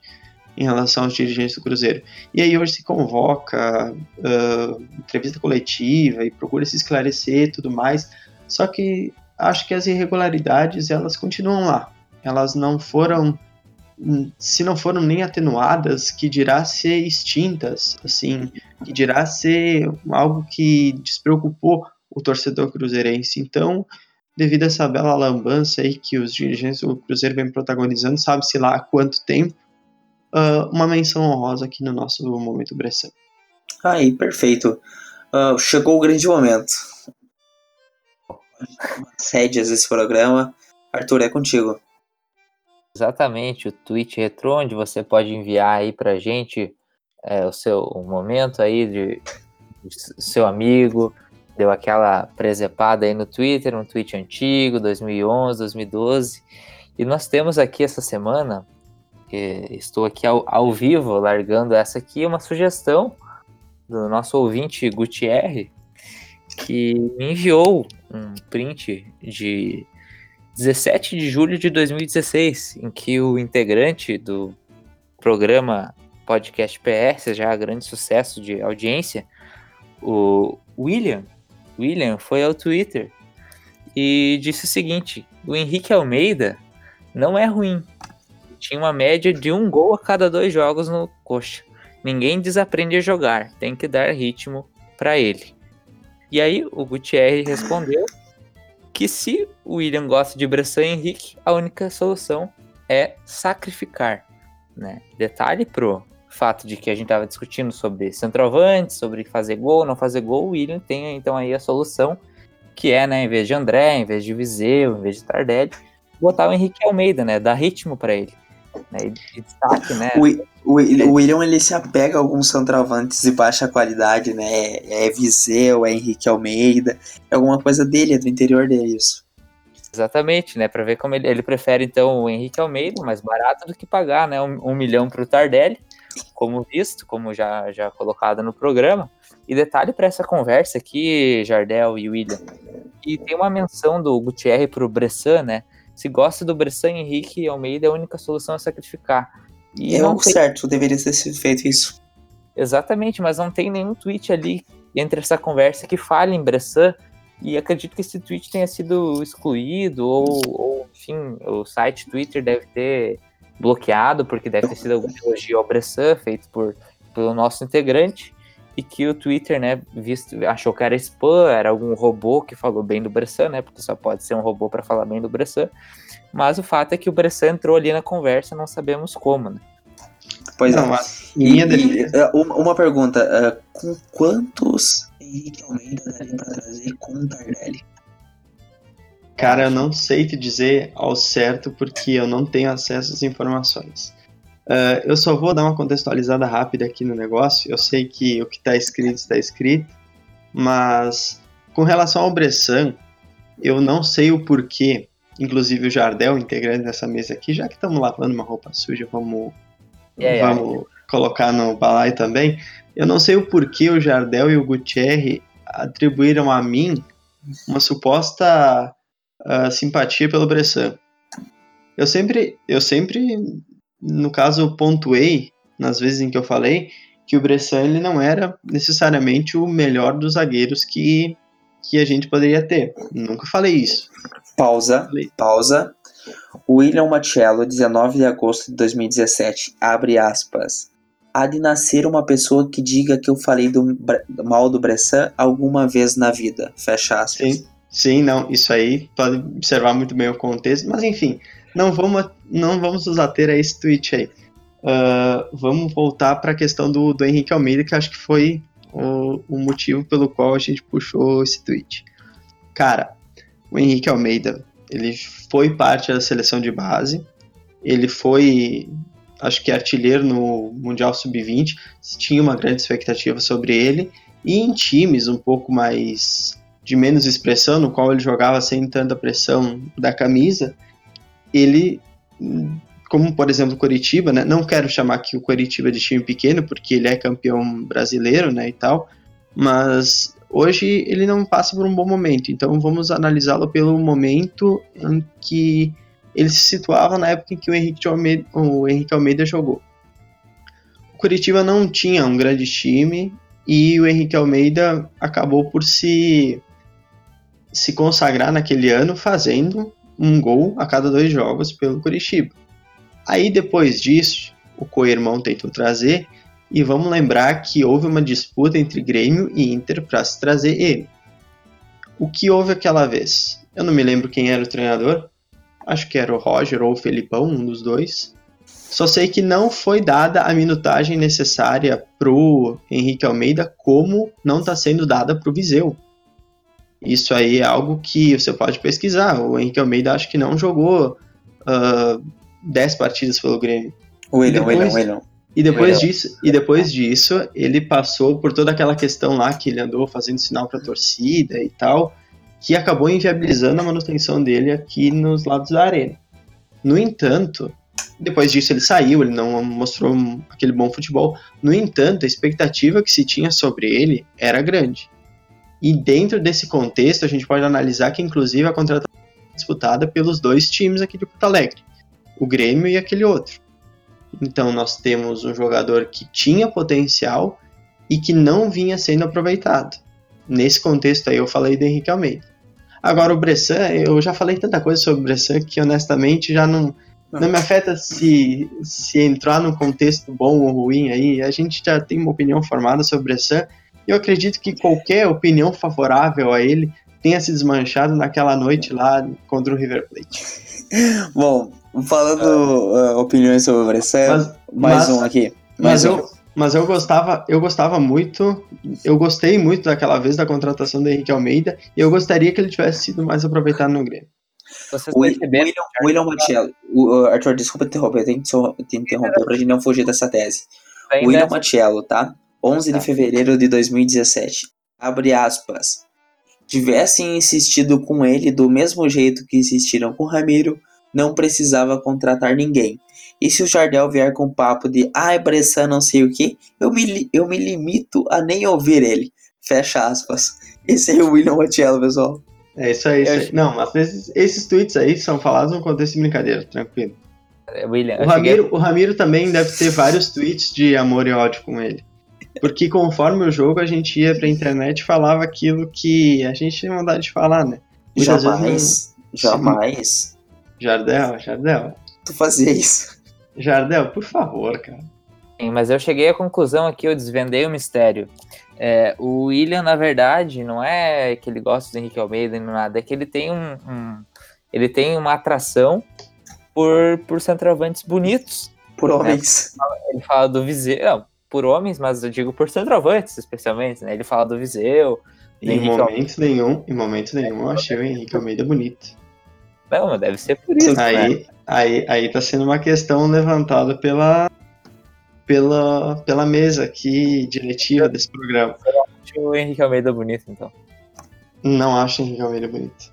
em relação aos dirigentes do Cruzeiro. E aí hoje se convoca uh, entrevista coletiva e procura se esclarecer e tudo mais, só que acho que as irregularidades elas continuam lá. Elas não foram se não foram nem atenuadas, que dirá ser extintas, assim, que dirá ser algo que despreocupou o torcedor cruzeirense. Então, devido a essa bela lambança aí que os dirigentes do Cruzeiro vem protagonizando, sabe-se lá há quanto tempo, uh, uma menção honrosa aqui no nosso Momento Bressan. Aí, perfeito. Uh, chegou o grande momento. Rédeas desse programa. Arthur, é contigo. Exatamente, o tweet retrô, onde você pode enviar aí pra gente é, o seu o momento aí de, de seu amigo, deu aquela presepada aí no Twitter, um tweet antigo, 2011, 2012. E nós temos aqui essa semana, estou aqui ao, ao vivo largando essa aqui, uma sugestão do nosso ouvinte Gutierre, que me enviou um print de 17 de julho de 2016, em que o integrante do programa Podcast PS, já grande sucesso de audiência, o William, William foi ao Twitter e disse o seguinte: o Henrique Almeida não é ruim. Tinha uma média de um gol a cada dois jogos no coxa. Ninguém desaprende a jogar, tem que dar ritmo para ele. E aí o Gutierrez respondeu que se o William gosta de Bressan Henrique, a única solução é sacrificar. Né? Detalhe pro fato de que a gente estava discutindo sobre centroavante, sobre fazer gol, não fazer gol, o William tem então aí a solução, que é, né, em vez de André, em vez de Viseu, em vez de Tardelli, botar o Henrique Almeida, né, dar ritmo para ele. Né, e destaque, né? O, o, o, William ele se apega a alguns centroavantes de baixa qualidade, né? É, é Viseu, é Henrique Almeida, é alguma coisa dele, é do interior dele isso. Exatamente, né? Para ver como ele, ele prefere então o Henrique Almeida, mais barato do que pagar, né? Um, um milhão para o Tardelli como visto, como já, já colocado no programa. E detalhe para essa conversa aqui, Jardel e William, e tem uma menção do Gutierrez para o Bressan, né? Se gosta do Bressan, Henrique Almeida, a única solução é sacrificar. E é algo tem... certo, deveria ter sido feito isso. Exatamente, mas não tem nenhum tweet ali entre essa conversa que fale em Bressan, e acredito que esse tweet tenha sido excluído, ou, ou enfim, o site Twitter deve ter bloqueado, porque deve ter sido algum elogio ao Bressan feito por, pelo nosso integrante, e que o Twitter, né, visto, achou que era spam, era algum robô que falou bem do Bressan, né, porque só pode ser um robô para falar bem do Bressan, mas o fato é que o Bressan entrou ali na conversa, não sabemos como, né. Pois não, é. E, e, é, uma pergunta, uh, com quantos Henrique Almeida daria para trazer com o Tardelli? Cara, eu não sei te dizer ao certo porque eu não tenho acesso às informações. Uh, eu só vou dar uma contextualizada rápida aqui no negócio. Eu sei que o que está escrito está escrito, mas com relação ao Bressan, eu não sei o porquê. Inclusive o Jardel, integrante dessa mesa aqui, já que estamos lavando uma roupa suja, vamos, yeah, vamos yeah. colocar no balai também. Eu não sei o porquê o Jardel e o Gutierre atribuíram a mim uma suposta uh, simpatia pelo Bressan. Eu sempre, eu sempre, no caso, pontuei, nas vezes em que eu falei, que o Bressan ele não era necessariamente o melhor dos zagueiros que, que a gente poderia ter. Nunca falei isso. Pausa, falei. pausa. William Machello, 19 de agosto de 2017, abre aspas. Há de nascer uma pessoa que diga que eu falei do, do mal do Bressan alguma vez na vida. Fecha aspas. Sim. Sim, não, isso aí pode observar muito bem o contexto, mas enfim, não vamos, não vamos nos ater a esse tweet aí. Uh, vamos voltar para a questão do, do Henrique Almeida, que acho que foi o, o, motivo pelo qual a gente puxou esse tweet. Cara, o Henrique Almeida, ele foi parte da seleção de base, ele foi, acho que artilheiro no Mundial Sub-20, tinha uma grande expectativa sobre ele, e em times um pouco mais de menos expressão, no qual ele jogava sem tanta pressão da camisa, ele, como por exemplo o Coritiba, né, não quero chamar aqui o Coritiba de time pequeno, porque ele é campeão brasileiro né, e tal, mas hoje ele não passa por um bom momento, então vamos analisá-lo pelo momento em que ele se situava na época em que o Henrique Almeida, o Henrique Almeida jogou. O Curitiba não tinha um grande time e o Henrique Almeida acabou por se se consagrar naquele ano fazendo um gol a cada dois jogos pelo Curitiba. Aí depois disso, o co-irmão tentou trazer e vamos lembrar que houve uma disputa entre Grêmio e Inter para se trazer ele. o que houve aquela vez? Eu não me lembro quem era o treinador. Acho que era o Roger ou o Felipão, um dos dois. Só sei que não foi dada a minutagem necessária pro Henrique Almeida, como não está sendo dada pro Viseu. Isso aí é algo que você pode pesquisar. O Henrique Almeida acho que não jogou uh, 10 partidas pelo Grêmio. William, depois- William, William. E depois Legal. disso, e depois disso, ele passou por toda aquela questão lá que ele andou fazendo sinal para torcida e tal, que acabou inviabilizando a manutenção dele aqui nos lados da arena. No entanto, depois disso ele saiu, ele não mostrou aquele bom futebol. No entanto, a expectativa que se tinha sobre ele era grande. E dentro desse contexto, a gente pode analisar que inclusive a contratação foi disputada pelos dois times aqui de Porto Alegre, o Grêmio e aquele outro. Então nós temos um jogador que tinha potencial e que não vinha sendo aproveitado. Nesse contexto aí eu falei do Henrique Almeida. Agora o Bressan, eu já falei tanta coisa sobre o Bressan que honestamente já não, não me afeta se, se entrar num contexto bom ou ruim aí. A gente já tem uma opinião formada sobre o Bressan eu acredito que qualquer opinião favorável a ele tenha se desmanchado naquela noite lá contra o River Plate. Bom, falando uh, opiniões sobre o Mas, mais mas- um aqui. Mas Mais um. eu, mas eu gostava, eu gostava muito, eu gostei muito daquela vez da contratação do Henrique Almeida e eu gostaria que ele tivesse sido mais aproveitado no Grêmio. Vocês O perceberam William, William Matiello. O, Arthur, desculpa interromper, eu tenho que interromper pra gente não fugir dessa tese. ainda William Matiello, tá? 11 Tá. de fevereiro de 2017. Abre aspas. Tivessem insistido com ele do mesmo jeito que insistiram com Ramiro, não precisava contratar ninguém. E se o Jardel vier com papo de ai, Bressan não sei o que, eu me, eu me limito a nem ouvir ele. Fecha aspas. Esse é o William Matiello, pessoal. É isso aí. Isso Eu aí. Não, mas esses, esses tweets aí são falados no contexto de brincadeira, tranquilo. William, O eu cheguei- Ramiro, o Ramiro também deve ter vários tweets de amor e ódio com ele. Porque conforme o jogo, a gente ia pra internet e falava aquilo que a gente tinha vontade de falar, né? Muitas vezes Jamais, jamais Jardel, Jardel. tu fazia isso. Jardel, por favor, cara. Sim, mas eu cheguei à conclusão aqui, eu desvendei o mistério. É, o William, na verdade, não é que ele gosta do Henrique Almeida nem nada, é que ele tem um, um- ele tem uma atração por, por centroavantes bonitos. Por homens. Ele fala do Viseu, não, por homens, mas eu digo por centroavantes, especialmente, né? Ele fala do Viseu, do Em Henrique momento nenhum, em momento nenhum, eu achei o Henrique Almeida bonito. Não, mas deve ser por isso, né? Aí, aí, aí tá sendo uma questão levantada pela, pela, pela mesa aqui, diretiva desse programa. Acho o Henrique Almeida bonito, então. Não acho o Henrique Almeida bonito.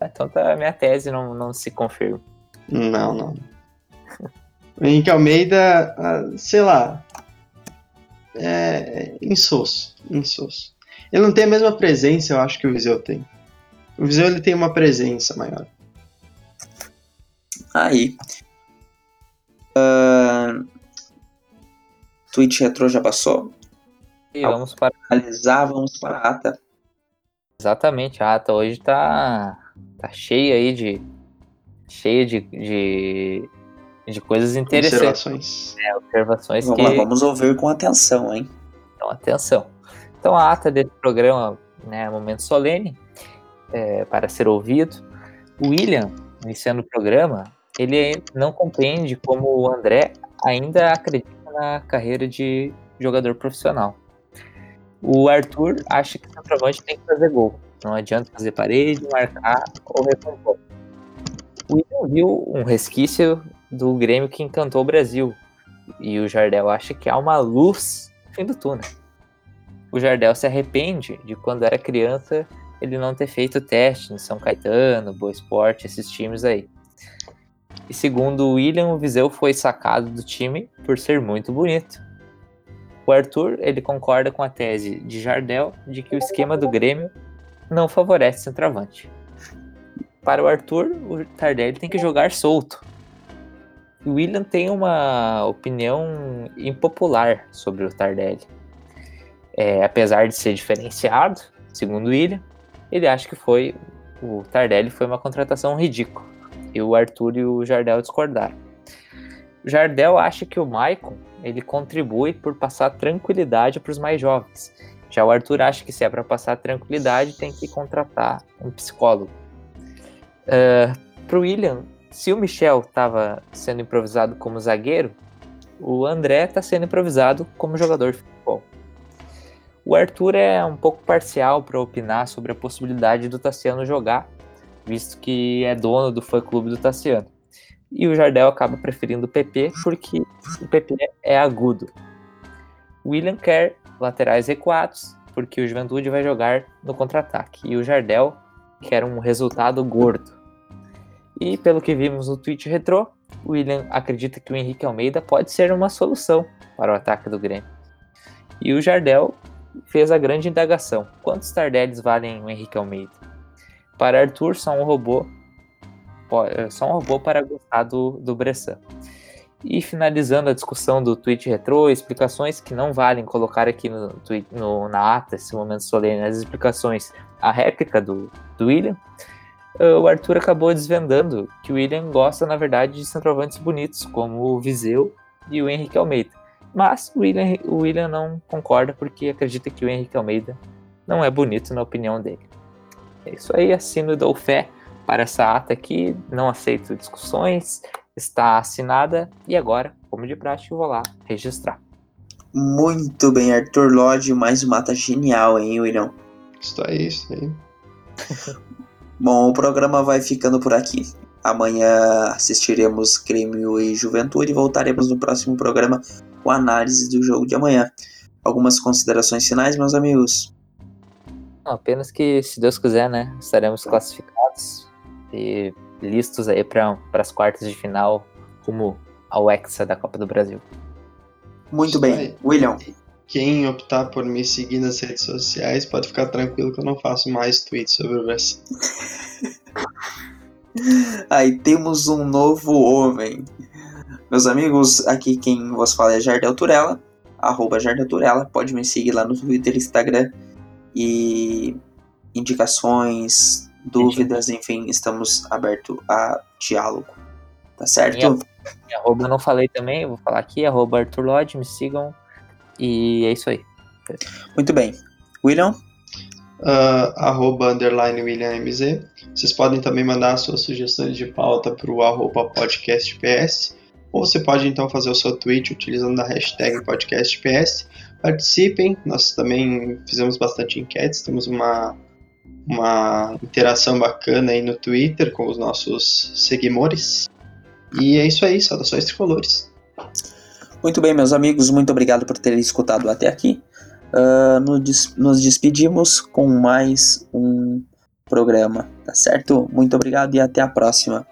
Ah, Então tá, a minha tese não, não se confirma. Não, não. O Henrique Almeida, ah, sei lá, é insosso, insosso. Ele não tem a mesma presença, eu acho, que o Viseu tem. O Viseu ele tem uma presença maior. Aí. Ahn, Twitch Retro já passou. E vamos para Analisar, vamos para a ata. Exatamente, a ata hoje tá, tá cheia aí de. cheia de, de, de coisas interessantes, Observações. né, observações Vamos que lá, vamos ouvir com atenção, hein? Então, atenção. Então, a ata desse programa, né, momento solene, é, para ser ouvido. O William, iniciando o programa, ele não compreende como o André ainda acredita na carreira de jogador profissional. O Arthur acha que o centroavante tem que fazer gol. Não adianta fazer parede, marcar ou recompor. O William viu um resquício do Grêmio que encantou o Brasil. E o Jardel acha que há uma luz no fim do túnel. O Jardel se arrepende de quando era criança ele não ter feito teste em São Caetano, Boa Esporte, esses times aí. E segundo o William, o Viseu foi sacado do time por ser muito bonito. O Arthur, ele concorda com a tese de Jardel de que o esquema do Grêmio não favorece centroavante. Para o Arthur, o Tardelli tem que jogar solto. William tem uma opinião impopular sobre o Tardelli. É, apesar de ser diferenciado, segundo William, ele acha que foi o Tardelli foi uma contratação ridícula. E o Arthur e o Jardel discordaram. O Jardel acha que o Maicon ele contribui por passar tranquilidade para os mais jovens. Já o Arthur acha que se é para passar tranquilidade, tem que contratar um psicólogo. Uh, Para o William, se o Michel estava sendo improvisado como zagueiro, o André está sendo improvisado como jogador de futebol. O Arthur é um pouco parcial para opinar sobre a possibilidade do Tassiano jogar, visto que é dono do fã-clube do Tassiano. E o Jardel acaba preferindo o PP porque o PP é agudo. William quer laterais recuados, porque o Juventude vai jogar no contra-ataque. E o Jardel quer um resultado gordo. E pelo que vimos no tweet retrô, William acredita que o Henrique Almeida pode ser uma solução para o ataque do Grêmio. E o Jardel fez a grande indagação: quantos Tardellis valem o Henrique Almeida? Para Arthur, só um robô, só um robô para gostar do, do Bressan. E finalizando a discussão do tweet retrô, explicações que não valem colocar aqui no, tweet, no na ata, esse momento solene, as explicações, a réplica do, do William, o Arthur acabou desvendando que o William gosta, na verdade, de centroavantes bonitos, como o Viseu e o Henrique Almeida. Mas o William, o William não concorda porque acredita que o Henrique Almeida não é bonito na opinião dele. É isso aí, assino e dou fé para essa ata aqui, não aceito discussões, está assinada e agora, como de praxe, eu vou lá registrar. Muito bem, Arthur Lodge, mais uma mata genial, hein, William? Isso aí, isso aí. Bom, o programa vai ficando por aqui. Amanhã assistiremos Grêmio e Juventude e voltaremos no próximo programa com a análise do jogo de amanhã. Algumas considerações finais, meus amigos? Não, apenas que, se Deus quiser, né, estaremos classificados e listos aí para as quartas de final, como ao Hexa da Copa do Brasil. Muito bem, William. Quem optar por me seguir nas redes sociais pode ficar tranquilo que eu não faço mais tweets sobre o Versa. Aí temos um novo homem. Meus amigos, aqui quem vos fala é Jardel Turella, arroba Jardel Turella. Pode me seguir lá no Twitter e Instagram. E indicações, dúvidas, enfim, estamos abertos a diálogo. Tá certo? Minha, minha arroba eu não falei também, eu vou falar aqui, arroba Arthur Lodge, me sigam. E é isso aí. Muito bem. William? Uh, arroba underline William MZ. Vocês podem também mandar suas sugestões de pauta para o arroba podcastps. Ou você pode então fazer o seu tweet utilizando a hashtag podcastps. Participem, nós também fizemos bastante enquetes, temos uma uma interação bacana aí no Twitter com os nossos seguidores. E é isso aí, saudações tricolores. Muito bem, meus amigos, muito obrigado por terem escutado até aqui. Uh, nos, nos despedimos com mais um programa, tá certo? Muito obrigado e até a próxima.